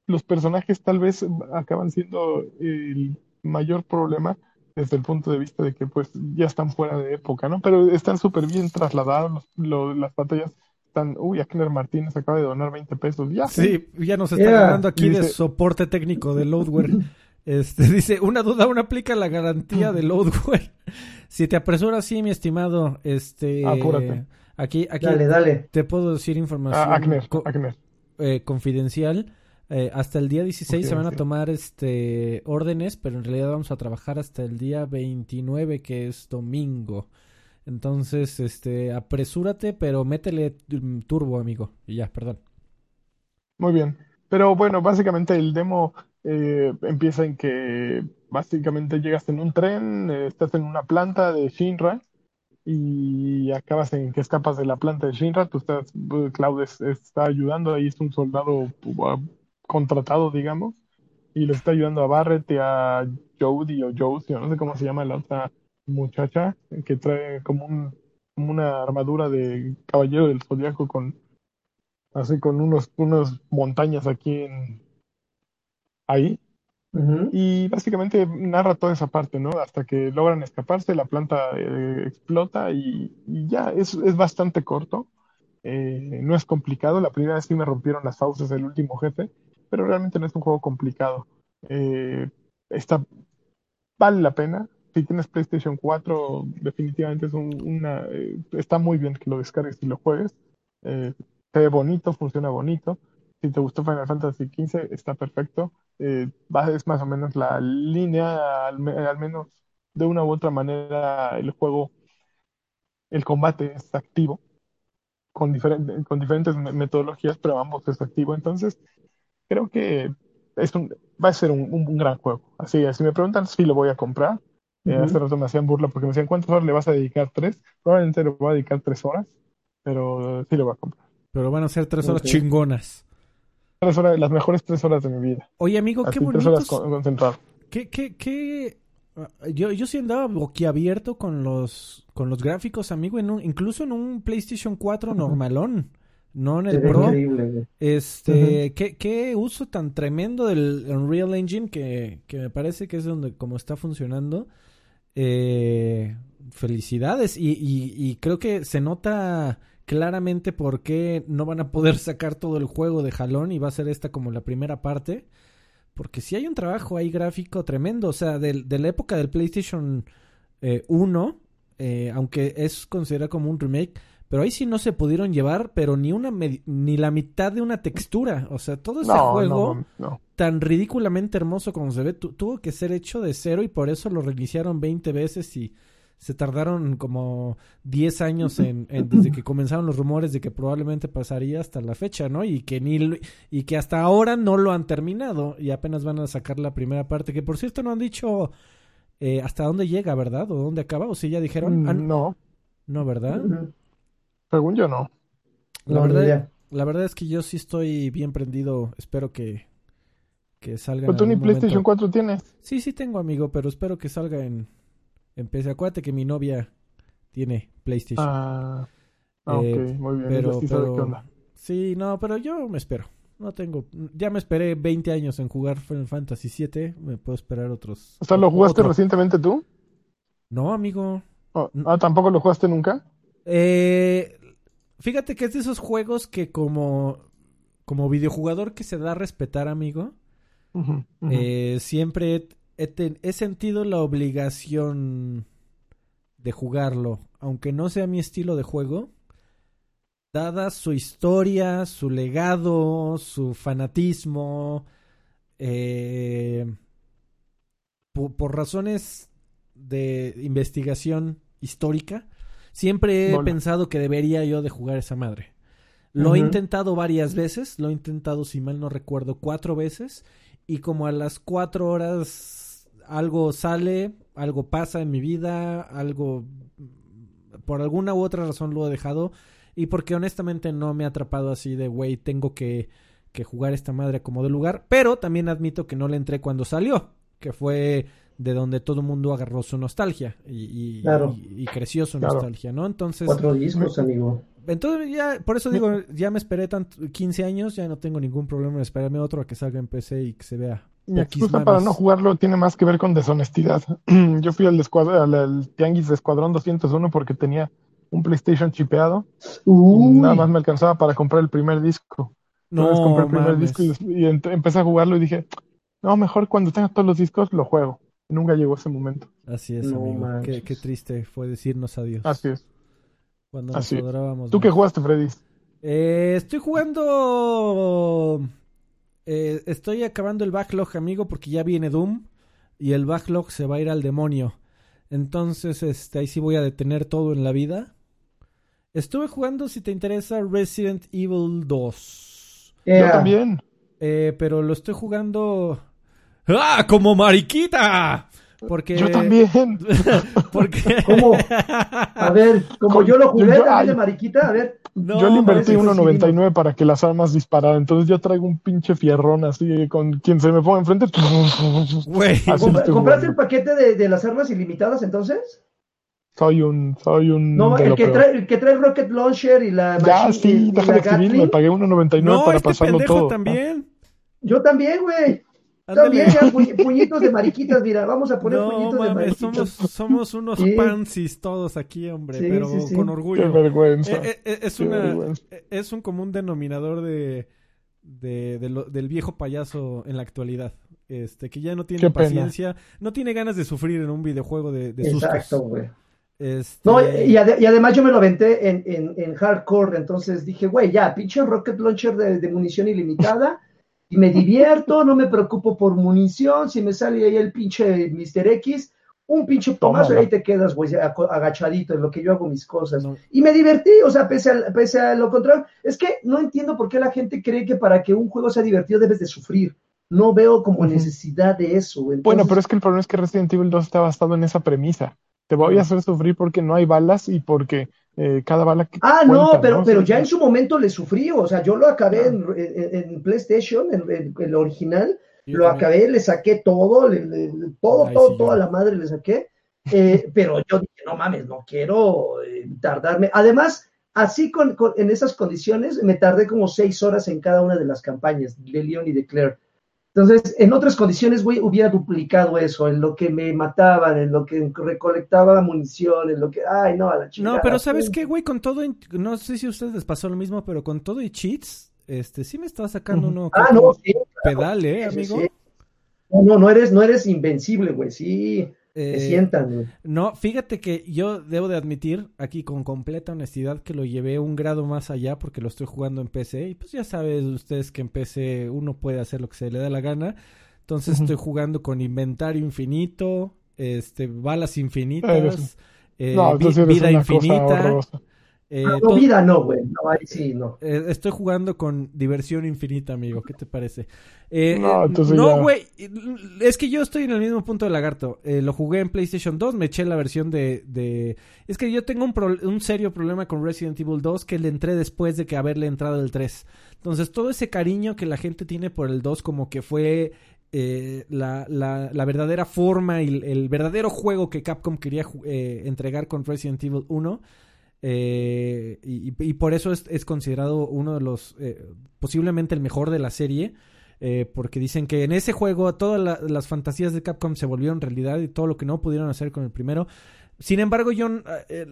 los personajes tal vez acaban siendo el mayor problema desde el punto de vista de que pues ya están fuera de época, ¿no? Pero están súper bien trasladados, las batallas están, uy, Akner Martínez acaba de donar 20 pesos, ya. Sí, ya nos está ganando aquí de soporte técnico de Loadware. Este, dice, una duda, aún aplica la garantía de Loadware. si te apresuras, sí, mi estimado, este... Apúrate. Aquí, aquí dale, dale. te puedo decir información ah, eh, confidencial eh, hasta el día 16 se van a tomar este órdenes, pero en realidad vamos a trabajar hasta el día 29, que es domingo. Entonces, este, apresúrate, pero métele mm, turbo, amigo. Y ya, perdón. Muy bien. Pero bueno, básicamente el demo eh, empieza en que básicamente llegas en un tren, eh, estás en una planta de Shinra y acabas en que escapas de la planta de Shinra. Tú estás, Cloud está ayudando, ahí es un soldado contratado, digamos, y le está ayudando a Barrett y a Jody o Josie, no sé cómo se llama la otra muchacha, que trae como, un, como una armadura de caballero del zodiaco con así con unos, unos montañas aquí en ahí. Y básicamente narra toda esa parte, ¿no? Hasta que logran escaparse, la planta eh, explota y, ya, es, es bastante corto. Eh, no es complicado. La primera vez sí me rompieron las fauces el último jefe pero realmente no es un juego complicado. Eh, está, vale la pena. Si tienes PlayStation 4, definitivamente es una, eh, está muy bien que lo descargues y lo juegues. Se ve bonito, funciona bonito. Si te gustó Final Fantasy XV, está perfecto. Eh, es más o menos la línea, al, menos de una u otra manera, el juego, el combate es activo, con, con diferentes metodologías, pero ambos es activo. Entonces, creo que es un, va a ser un, un, gran juego. Así si me preguntan si lo voy a comprar, eh, hace rato me hacían burla porque me decían, ¿cuántas horas le vas a dedicar? Tres. Probablemente le voy a dedicar tres horas, pero sí lo voy a comprar. Pero van a ser tres horas chingonas. Tres horas, las mejores tres horas de mi vida. Oye, amigo, qué bonito. Tres horas concentrado. ¿Qué, qué, qué? Yo, yo sí andaba boquiabierto con los, con los gráficos, amigo, en un, incluso en un PlayStation 4 normalón no en el Pro. Este, ¿qué, ¿qué, uso tan tremendo del Unreal Engine que, que, me parece que es donde como está funcionando. Eh, felicidades y, y, y, creo que se nota claramente por qué no van a poder sacar todo el juego de jalón y va a ser esta como la primera parte. Porque si hay un trabajo ahí gráfico tremendo, o sea, de, de la época del PlayStation 1, eh, eh, aunque es considerado como un remake, pero ahí sí no se pudieron llevar, pero ni una ni la mitad de una textura. O sea, todo ese juego tan ridículamente hermoso como se ve, tuvo que ser hecho de cero y por eso lo reiniciaron 20 veces y se tardaron como 10 años en, desde que comenzaron los rumores de que probablemente pasaría hasta la fecha, ¿no? Y que ni y que hasta ahora no lo han terminado y apenas van a sacar la primera parte, que por cierto no han dicho eh, hasta dónde llega, ¿verdad? O dónde acaba, o si ya dijeron. Mm, no. No, ¿verdad? Según yo no. La, verdad, la verdad es que yo sí estoy bien prendido. Espero que, que salga. Pero en tú ni PlayStation momento. 4 tienes. Sí, sí tengo, amigo, pero espero que salga en, en PC. Acuérdate que mi novia tiene PlayStation. Ah, ah, Eh, ok, muy bien. pero, sí pero- qué onda. Sí, no, pero yo me espero. No tengo. Ya me esperé 20 años en jugar Final Fantasy VII. Me puedo esperar otros. O sea, ¿lo jugaste otro. recientemente tú? No, amigo. Oh, ah, ¿tampoco lo jugaste nunca? Eh, fíjate que es de esos juegos que como, como videojugador que se da a respetar, amigo, ujú. eh, siempre he, he ten- he sentido la obligación de jugarlo, aunque no sea mi estilo de juego, dada su historia, su legado, su fanatismo, eh, po- por, razones de investigación histórica, siempre he pensado que debería yo de jugar esa madre. Lo he intentado varias veces, lo he intentado, si mal no recuerdo, cuatro veces, y como a las cuatro horas algo sale, algo pasa en mi vida, algo, por alguna u otra razón lo he dejado, y porque honestamente no me ha atrapado así de, güey, tengo que, que jugar esta madre como de lugar, pero también admito que no le entré cuando salió, que fue de donde todo el mundo agarró su nostalgia y, y- Claro. y- y creció su Claro. nostalgia, ¿no? Entonces, Cuatro discos, amigo. entonces ya, por eso digo, ya me esperé tanto, 15 años, ya no tengo ningún problema en esperarme otro a que salga en PC y que se vea. Mi excusa para no jugarlo tiene más que ver con deshonestidad. Yo fui al, escuadra- al, al Tianguis de Escuadrón 201 porque tenía un PlayStation chipeado. y Nada más me alcanzaba para comprar el primer disco. Entonces compré No, el primer mames. disco y, y empecé a jugarlo y dije, no, mejor cuando tenga todos los discos lo juego. Nunca llegó ese momento. Así es, No amigo. Qué, triste fue decirnos adiós. Así es. Cuando nos así adorábamos. ¿Tú más. qué jugaste, Freddy? Eh, estoy jugando. eh, estoy acabando el backlog, amigo, porque ya viene Doom. Y el backlog se va a ir al demonio. Entonces, este, ahí sí voy a detener todo en la vida. Estuve jugando, si te interesa, Resident Evil 2. Yo también. Eh, pero lo estoy jugando. ¡Ah! ¡Como mariquita! Porque. Yo también. Porque. ¿Cómo? A ver, como yo lo jugué Yo- también de mariquita, a ver. No, yo le invertí parece que sí 1.99 para que las armas dispararan. Entonces yo traigo un pinche fierrón así con quien se me ponga enfrente. Güey. Así ¿Compra- estoy ¿Compraste jugando. el paquete de, de las armas ilimitadas entonces? Soy un, soy un. No, el que, trae, el que trae el Rocket Launcher y la Ya, sí, y deja la de escribir, me pagué 1.99 No, para este pasarlo pendejo todo. también. Yo también, güey. También, ya, pu- puñitos de mariquitas, mira, vamos a poner No puñitos de mariquitas. somos, somos unos Sí. pansis todos aquí, hombre, Sí, pero sí, sí. con Qué orgullo. vergüenza. Eh, eh, es, Qué una, vergüenza. eh, es un común denominador de, de, de lo- del viejo payaso en la actualidad. Este, que ya no tiene Qué pena. paciencia, no tiene ganas de sufrir en un videojuego de, de Exacto, güey. Este, No, y, ade- y además yo me lo aventé en, en, en hardcore, entonces dije, güey, ya, pinche rocket launcher de, de munición ilimitada, y me divierto, no me preocupo por munición, si me sale ahí el pinche Mr. X, un pinche tomazo y ahí te quedas, güey, agachadito en lo que yo hago mis cosas. no, Y me divertí, o sea, pese a, pese a lo contrario, es que no entiendo por qué la gente cree que para que un juego sea divertido debes de sufrir. No veo como necesidad de eso. Bueno, pero es que el problema es que Resident Evil 2 está basado en esa premisa. Te voy a hacer sufrir porque no hay balas y porque eh, cada bala que Ah, no, cuenta, pero, ¿no? pero Sí, ya sí. en su momento le sufrí, o sea, yo lo acabé Ah. en, en- en PlayStation, en, en- el original, yo lo también. acabé, le saqué todo, le- le- todo, Ay, todo, sí, toda la madre le saqué, eh, pero yo dije, no mames, no quiero eh, tardarme. Además, así con, con- en esas condiciones, me tardé como seis horas en cada una de las campañas, de Leon y de Claire. Entonces, en otras condiciones, güey, hubiera duplicado eso, en lo que me mataban, en lo que recolectaba munición, en lo que, ay, no, a la chingada. No, pero ¿sabes qué, güey? Con todo, no sé si a ustedes les pasó lo mismo, pero con todo y cheats, este, sí me estaba sacando uno Ah, no, sí, pedal, ¿eh, sí, amigo? sí. No, no, no eres, no eres invencible, güey. Sí, te Eh, sientan, güey. No, fíjate que yo debo de admitir aquí con completa honestidad que lo llevé un grado más allá porque lo estoy jugando en PC y pues ya sabes ustedes que en PC uno puede hacer lo que se le da la gana. Entonces estoy jugando con inventario infinito, este balas infinitas, eh, No, vi- vida infinita Eh, no, vida no, güey. No, ahí sí, no. Eh, estoy jugando con diversión infinita, amigo. ¿Qué te parece? Eh, no, güey. Es que yo estoy en el mismo punto de lagarto. lo jugué en PlayStation 2, me eché la versión de... de... Es que yo tengo un, un, serio problema con Resident Evil 2 que le entré después de que haberle entrado el 3. Entonces, todo ese cariño que la gente tiene por el 2 como que fue la, la, la, verdadera forma y el, verdadero juego que Capcom quería entregar con Resident Evil 1 eh, y, por eso es, considerado uno de los, eh, posiblemente el mejor de la serie. Eh, porque dicen que en ese juego todas las fantasías de Capcom se volvieron realidad y todo lo que no pudieron hacer con el primero. Sin embargo, yo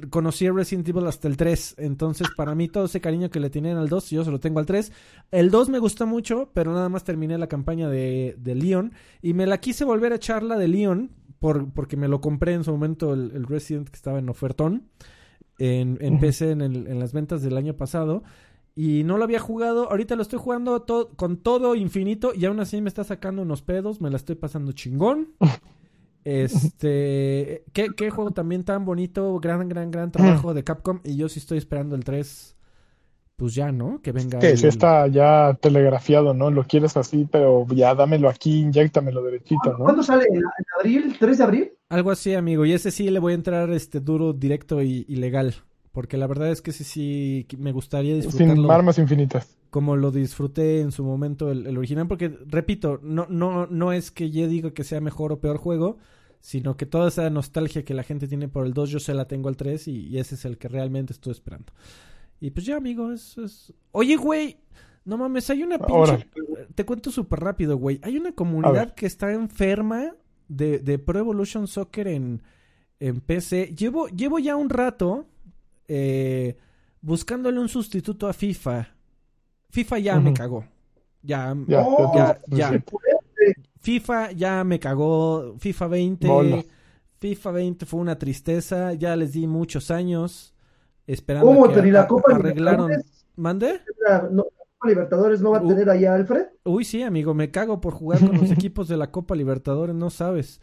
conocí a Resident Evil hasta el 3. Entonces, para mí, todo ese cariño que le tienen al 2, yo se lo tengo al 3. El 2 me gusta mucho, pero nada más terminé la campaña de, de Leon. Y me la quise volver a echarla de Leon, por, porque me lo compré en su momento el, el Resident que estaba en ofertón en, en PC en, el, en, las ventas del año pasado. Y no lo había jugado. Ahorita lo estoy jugando con todo infinito. Y aún así me está sacando unos pedos. Me la estoy pasando chingón. Este. ¿qué, ¿Qué, juego también tan bonito. Gran, gran, gran trabajo de Capcom. Y yo sí estoy esperando el 3 pues ya, ¿no? Que venga. Que si está ya telegrafiado, ¿no? Lo quieres así, pero ya dámelo aquí, inyectamelo derechito, ¿no? ¿Cuándo sale? ¿En abril? ¿3 de abril? Algo así, amigo. Y ese sí le voy a entrar este duro, directo y, legal. Porque la verdad es que ese sí me gustaría disfrutarlo. Sin armas infinitas. Como lo disfruté en su momento el, original. Porque, repito, no, no, no es que yo diga que sea mejor o peor juego. Sino que toda esa nostalgia que la gente tiene por el 2, yo se la tengo al 3 y ese es el que realmente estoy esperando. Y pues ya, amigo, es... es... Oye, güey, no mames, hay una pinche... Te cuento súper rápido, güey. Hay una comunidad que está enferma de, de Pro Evolution Soccer en, en PC. Llevo, llevo ya un rato eh, buscándole un sustituto a FIFA. FIFA ya me cagó. Ya, ya, ya, FIFA ya me cagó. FIFA 20. FIFA 20 fue una tristeza. Ya les di muchos años esperando ¿Cómo que la Copa arreglaron. ¿Mande? No, Libertadores no va a tener allá Alfred. Uy, sí, amigo, me cago por jugar con los equipos de la Copa Libertadores, no sabes.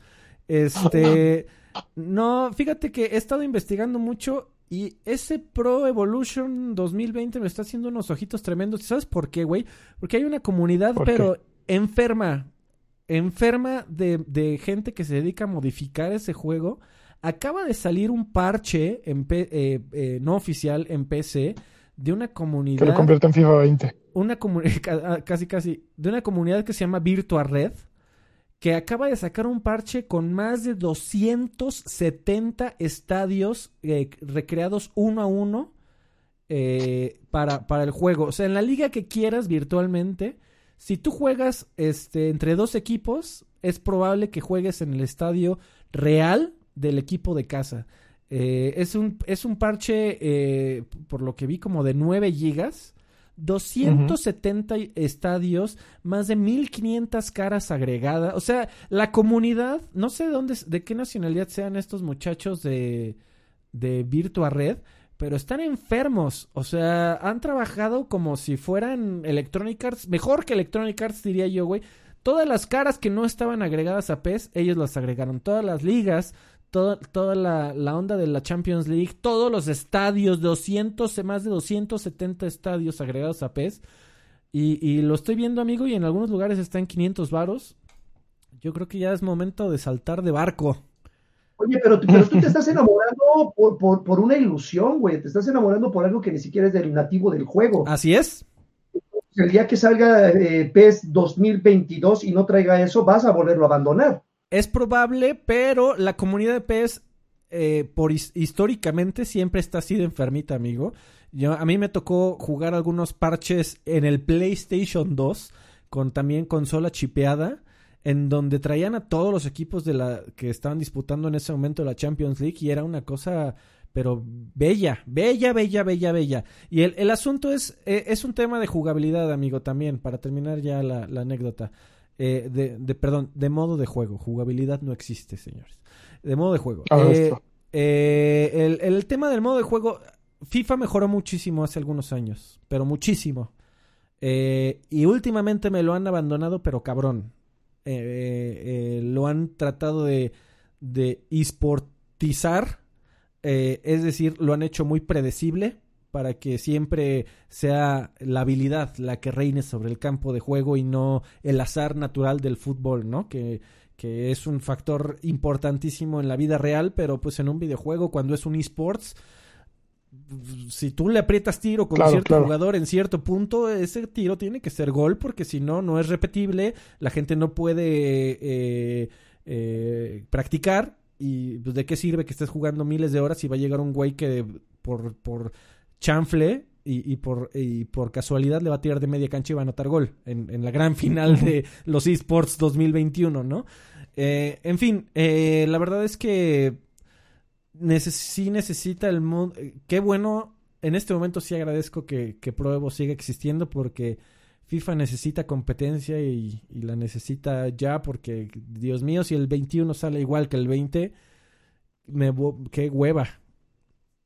Este, no, fíjate que he estado investigando mucho y ese Pro Evolution 2020 me está haciendo unos ojitos tremendos. ¿Sabes por qué, güey? Porque hay una comunidad, pero enferma, enferma de, de gente que se dedica a modificar ese juego Acaba de salir un parche en eh, eh, no oficial en PC de una comunidad. Que lo convierte en FIFA 20. Una comunidad, casi casi, de una comunidad que se llama Virtua Red, que acaba de sacar un parche con más de 270 estadios eh, recreados uno a uno para, para el juego. O sea, en la liga que quieras virtualmente, si tú juegas este, entre dos equipos, es probable que juegues en el estadio real del equipo de casa. Eh, es, un, es un parche, eh, por lo que vi, como de 9 gigas. 270 estadios, más de 1500 caras agregadas. O sea, la comunidad, no sé de dónde, de qué nacionalidad sean estos muchachos de, de Virtua Red, pero están enfermos. O sea, han trabajado como si fueran Electronic Arts, mejor que Electronic Arts diría yo, güey. Todas las caras que no estaban agregadas a PES, ellos las agregaron. Todas las ligas, toda la, onda de la Champions League, todos los estadios, 200, más de 270 estadios agregados a PES. Y, lo estoy viendo, amigo, y en algunos lugares está en 500 varos. Yo creo que ya es momento de saltar de barco. Oye, pero, pero tú te estás enamorando por, por, una ilusión, güey. Te estás enamorando por algo que ni siquiera es del nativo del juego. Así es. El día que salga eh, PES 2022 y no traiga eso, vas a volverlo a abandonar. Es probable, pero la comunidad de PES eh, por históricamente siempre está así de enfermita, amigo. A mí me tocó jugar algunos parches en el PlayStation 2 con también consola chipeada en donde traían a todos los equipos de la que estaban disputando en ese momento la Champions League y era una cosa pero bella, bella, bella, bella, bella. Y el, asunto es, eh, es un tema de jugabilidad, amigo, también, para terminar ya la anécdota. Eh, de, perdón, de modo de juego. Jugabilidad no existe, señores. De modo de juego. Ah, eh, eh, el, tema del modo de juego, FIFA mejoró muchísimo hace algunos años, pero muchísimo. y últimamente me lo han abandonado, pero cabrón. lo han tratado de, de esportizar, es decir, lo han hecho muy predecible. Para que siempre sea la habilidad la que reine sobre el campo de juego y no el azar natural del fútbol, ¿no? Que, que es un factor importantísimo en la vida real, pero pues en un videojuego cuando es un esports, si tú le aprietas tiro con Claro, cierto claro. jugador en cierto punto, ese tiro tiene que ser gol porque si no, no es repetible, la gente no puede eh, eh, practicar y pues, de qué sirve que estés jugando miles de horas si va a llegar un güey que por, por chanfle y, y por, y por casualidad le va a tirar de media cancha y va a anotar gol en, en la gran final de los esports 2021, ¿no? Eh, en fin, eh, la verdad es que neces sí necesita el mundo. Qué bueno, en este momento sí agradezco que, que Pro Evo siga existiendo porque FIFA necesita competencia y, y la necesita ya porque, Dios mío, si el 21 sale igual que el 20, me, qué hueva.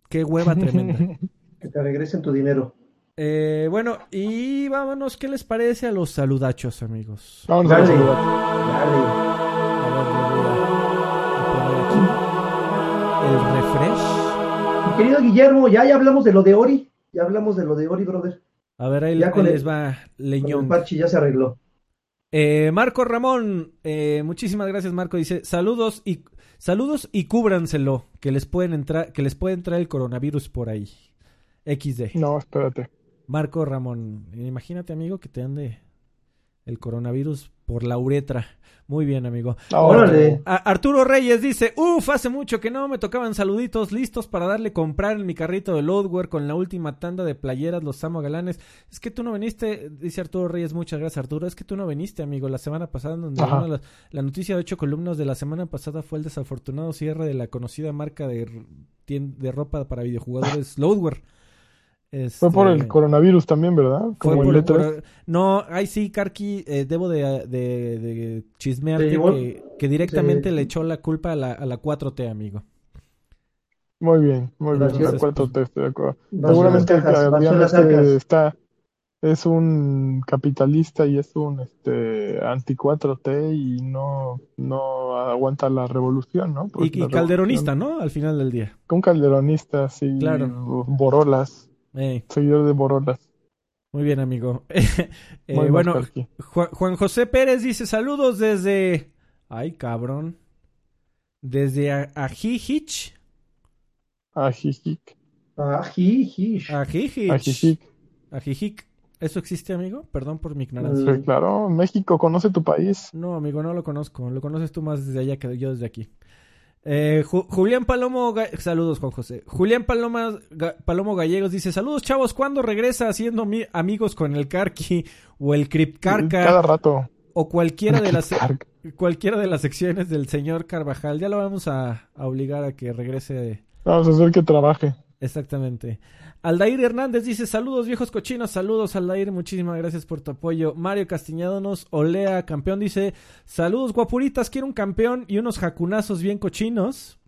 Qué hueva tremenda. Que te regresen tu dinero. Eh, bueno, y vámonos, ¿qué les parece a los saludachos, amigos? Vamos a Dale, dale. El refresh. Mi querido Guillermo, ya, ya hablamos de lo de Ori. Ya hablamos de lo de Ori, brother. A ver, ahí, Ya ahí con el- les va Con el Leñón. parche ya se arregló. Eh, Marco Ramón, eh, muchísimas gracias, Marco. Dice saludos y saludos y cúbranselo, que les pueden entrar, que les puede entrar el coronavirus por ahí. XD. No, espérate. Marco Ramón, imagínate, amigo, que te ande el coronavirus por la uretra. Muy bien, amigo. Ahora, Órale. Arturo Reyes dice, uff, hace mucho que no me tocaban saluditos listos para darle comprar en mi carrito de Loadware con la última tanda de playeras, los amo galanes. Es que tú no viniste, dice Arturo Reyes, muchas gracias Arturo, es que tú no viniste, amigo, la semana pasada, donde las- la noticia de ocho columnas de la semana pasada fue el desafortunado cierre de la conocida marca de, de ropa para videojugadores Loadware. Fue por el Este, coronavirus también, ¿verdad? fue Como por el el E3. coro- No, ahí sí, Karki, eh, debo de, de, de chismearte que, que directamente le echó la culpa a la, a la 4T, amigo. Muy bien, muy bien. De acuerdo, te estoy de acuerdo. Seguramente este está, es un capitalista y es un este anti 4T y no, no aguanta la revolución, ¿no? Porque Y, y la calderonista, ¿no? Al final del día. Un calderonista, sí. Claro. Borolas, Ey, seguidor de Borolas. muy bien, amigo. Eh, Muy bueno. Juan, Juan José Pérez dice saludos desde... Ay, cabrón. Desde Ajijich. Ajijic. Ajijish. Ajijich. Ajijic. Ajijic. ¿Eso existe, amigo? Perdón por mi ignorancia. Sí, claro, México conoce tu país. No, amigo, no lo conozco. Lo conoces tú más desde allá que yo desde aquí. Eh, Ju- Julián Palomo, Ga- saludos Juan José. Julián Paloma, Ga- Palomo Gallegos dice, saludos chavos, ¿cuándo regresa haciendo mi- amigos con el Karki o el Cripcarca Cada rato. o cualquiera de las cualquiera de las secciones del señor Carvajal? Ya lo vamos a, a obligar a que regrese Vamos a hacer que trabaje. Exactamente. Aldair Hernández dice, saludos viejos cochinos, saludos Aldair, muchísimas gracias por tu apoyo. Mario Castiñado nos olea, campeón, dice, saludos guapuritas, quiero un campeón y unos jacunazos bien cochinos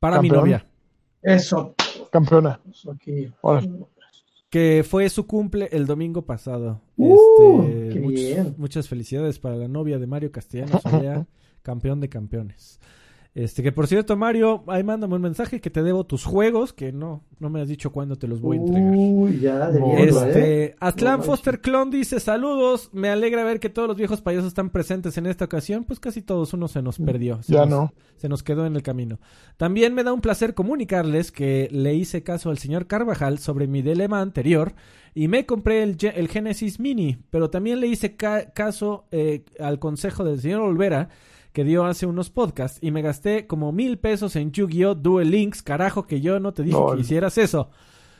para mi novia, Eso. Campeona. Que fue su cumple el domingo pasado. Uh, Este, qué much- bien. Muchas felicidades para la novia de Mario Castellanos, olea, campeón de campeones. Este, que por cierto, Mario, ahí mándame un mensaje que te debo tus juegos, que no, no me has dicho cuándo te los voy a entregar. Uy, ya, de mierda, ¿eh? Este, Aztlán No Foster Clon dice, saludos, me alegra ver que todos los viejos payasos están presentes en esta ocasión, pues casi todos uno se nos perdió, se Ya nos, no. se nos quedó en el camino. También me da un placer comunicarles que le hice caso al señor Carvajal sobre mi dilema anterior y me compré el, el Genesis Mini, pero también le hice ca- caso eh, al consejo del señor Olvera que dio hace unos podcasts y me gasté como mil pesos en Yu-Gi-Oh! Duel Links, carajo que yo no te dije que hicieras eso.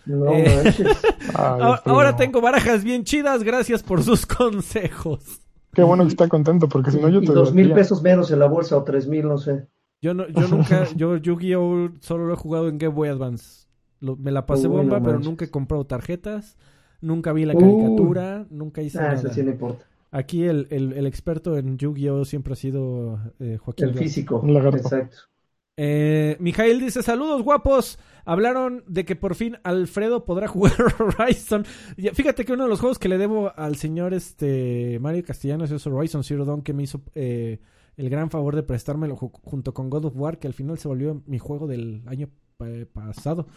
No Eh, Ahora, tengo barajas bien chidas, gracias por sus consejos. Qué bueno que está contento, porque si no yo te dos mil pesos menos en la bolsa o tres mil, no sé. Yo no, yo nunca, yo Yu-Gi-Oh solo lo he jugado en Game Boy Advance. Lo- me la pasé Uy, bomba, no pero manches. nunca he comprado tarjetas, nunca vi la Uy. caricatura, nunca hice Ah, nada. eso sí no importa. Aquí el, el, el experto en Yu-Gi-Oh siempre ha sido eh, Joaquín. El físico. Exacto. Eh, Mijail dice, saludos guapos. Hablaron de que por fin Alfredo podrá jugar Horizon. Y Fíjate que uno de los juegos que le debo al señor este Mario Castellanos es Horizon Zero Dawn, que me hizo eh, el gran favor de prestármelo ju- junto con God of War, que al final se volvió mi juego del año pa- pasado.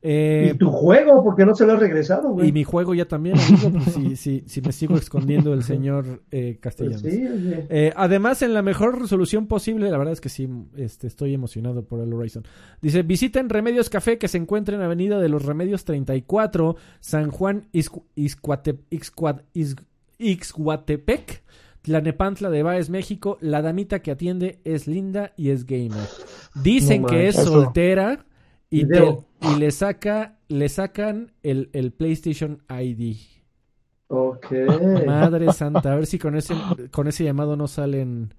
Eh, y tu juego, porque no se lo has regresado, güey. y mi juego ya también, amigo, pues, si, si, si me sigo escondiendo el señor eh, Pues Castellanos. sí, oye. Eh, además, en la mejor resolución posible, la verdad es que sí, este, estoy emocionado por el Horizon. Dice, visiten Remedios Café que se encuentra en Avenida de los Remedios 34, San Juan, Ixcu- Ixcuate- Ixcuat- Ix- Ixhuatepec, Tlanepantla de Baez, México. La damita que atiende es linda y es gamer. Dicen No que es soltera y, te-. Y le saca, le sacan el, el PlayStation ID. Ok. Madre santa, a ver si con ese, con ese llamado no salen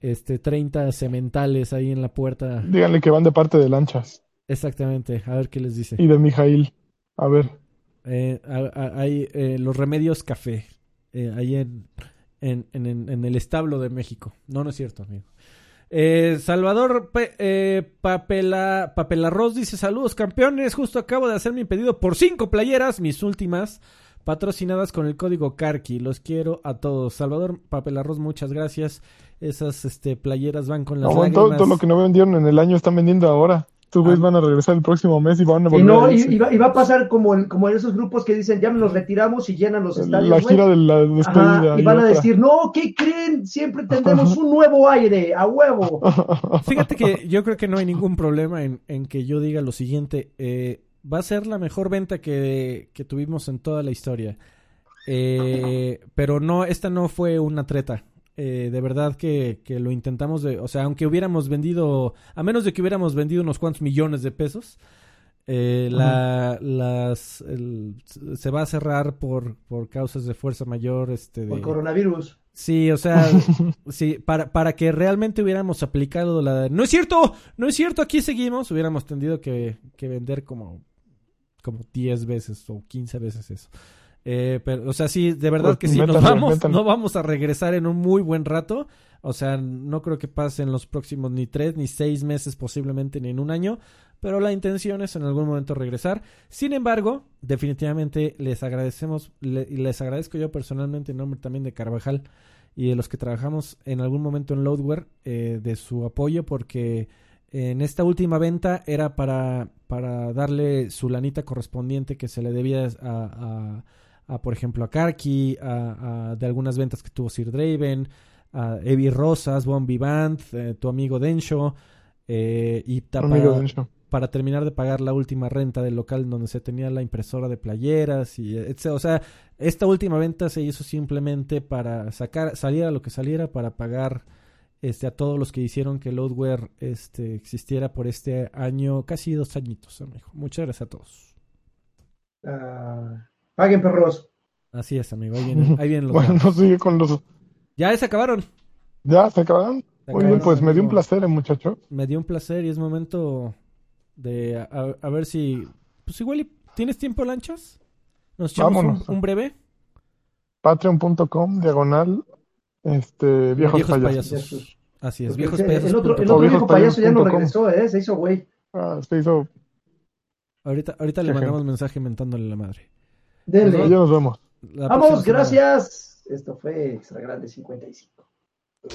este 30 sementales ahí en la puerta. Díganle que van de parte de lanchas Exactamente, a ver qué les dice. y de Mijail. A ver, Eh, hay eh, los remedios café, eh, ahí en, en, en- en- en el establo de México. No, no es cierto, amigo. Eh, Salvador Pe- eh, Papela, Papelarroz dice: Saludos, campeones. Justo acabo de hacer mi pedido por cinco playeras, mis últimas, patrocinadas con el código Karki. Los quiero a todos. Salvador Papelarroz, muchas gracias. Esas este, playeras van con las no, todo, lágrimas. todo lo que no vendieron en el año están vendiendo ahora. Estos güeyes Ah. van a regresar el próximo mes y van a Y volver no, a y, y va, y va a pasar como, el- como en esos grupos que dicen, ya nos retiramos y llenan los estadios. la güey. gira de la despedida. Ajá, y van a decir, no, ¿qué creen? Siempre tendremos un nuevo aire, a huevo. Fíjate que yo creo que no hay ningún problema en, en que yo diga lo siguiente. eh, va a ser la mejor venta que, que tuvimos en toda la historia. Eh, pero no, esta no fue una treta. Eh, de verdad que, que lo intentamos de... O sea, aunque hubiéramos vendido... A menos de que hubiéramos vendido unos cuantos millones de pesos. eh, la, las, el- se va a cerrar por, por causas de fuerza mayor. Este, de, Por coronavirus. Sí, o sea, sí, para, para que realmente hubiéramos aplicado la no es cierto, no es cierto, aquí seguimos, hubiéramos tenido que, que vender como, como 10 veces o 15 veces eso. Eh, pero, o sea, sí, de verdad Pues, que sí, nos vamos, no vamos a regresar en un muy buen rato. O sea, no creo que pasen los próximos ni tres ni seis meses, posiblemente ni en un año. Pero la intención es en algún momento regresar. Sin embargo, definitivamente les agradecemos, le- y les agradezco yo personalmente en nombre también de Carvajal y de los que trabajamos en algún momento en Loadware, eh, de su apoyo, porque en esta última venta era para, para darle su lanita correspondiente que se le debía a, a- a, por ejemplo, a Karki, a, a- de algunas ventas que tuvo Sir Draven, a Evi Rosas, Bombi Band, eh, tu amigo Densho, eh, y para, de hecho. para terminar de pagar la última renta del local donde se tenía la impresora de playeras y etc. O sea, esta última venta se hizo simplemente para sacar, saliera lo que saliera, para pagar este a todos los que hicieron que Loadware este existiera por este año, casi dos añitos, amigo. Muchas gracias a todos. Ah, paguen, perros. Así es, amigo. Ahí vienen, ahí vienen los Bueno, datos. sigue con los. Ya se acabaron. ¿Ya se acabaron? Se Muy bien, acabaron, pues me dio un placer, eh, muchacho. Me dio un placer y es momento de a, a- a ver si pues igual y- tienes tiempo lanchas. Nos echamos un, Vámonos. un breve. Patreon.com, diagonal, este, viejos, Viejos payasos. payasos. Así es, Porque viejos payasos. el otro, el otro viejo payaso ya no regresó, ¿eh? Se hizo güey. Ah, se hizo. Ahorita, ahorita le mandamos mensaje mentándole la madre. Dele. Ya nos vemos. La Vamos, semana. gracias. Esto fue Extra Grande 55. Eh,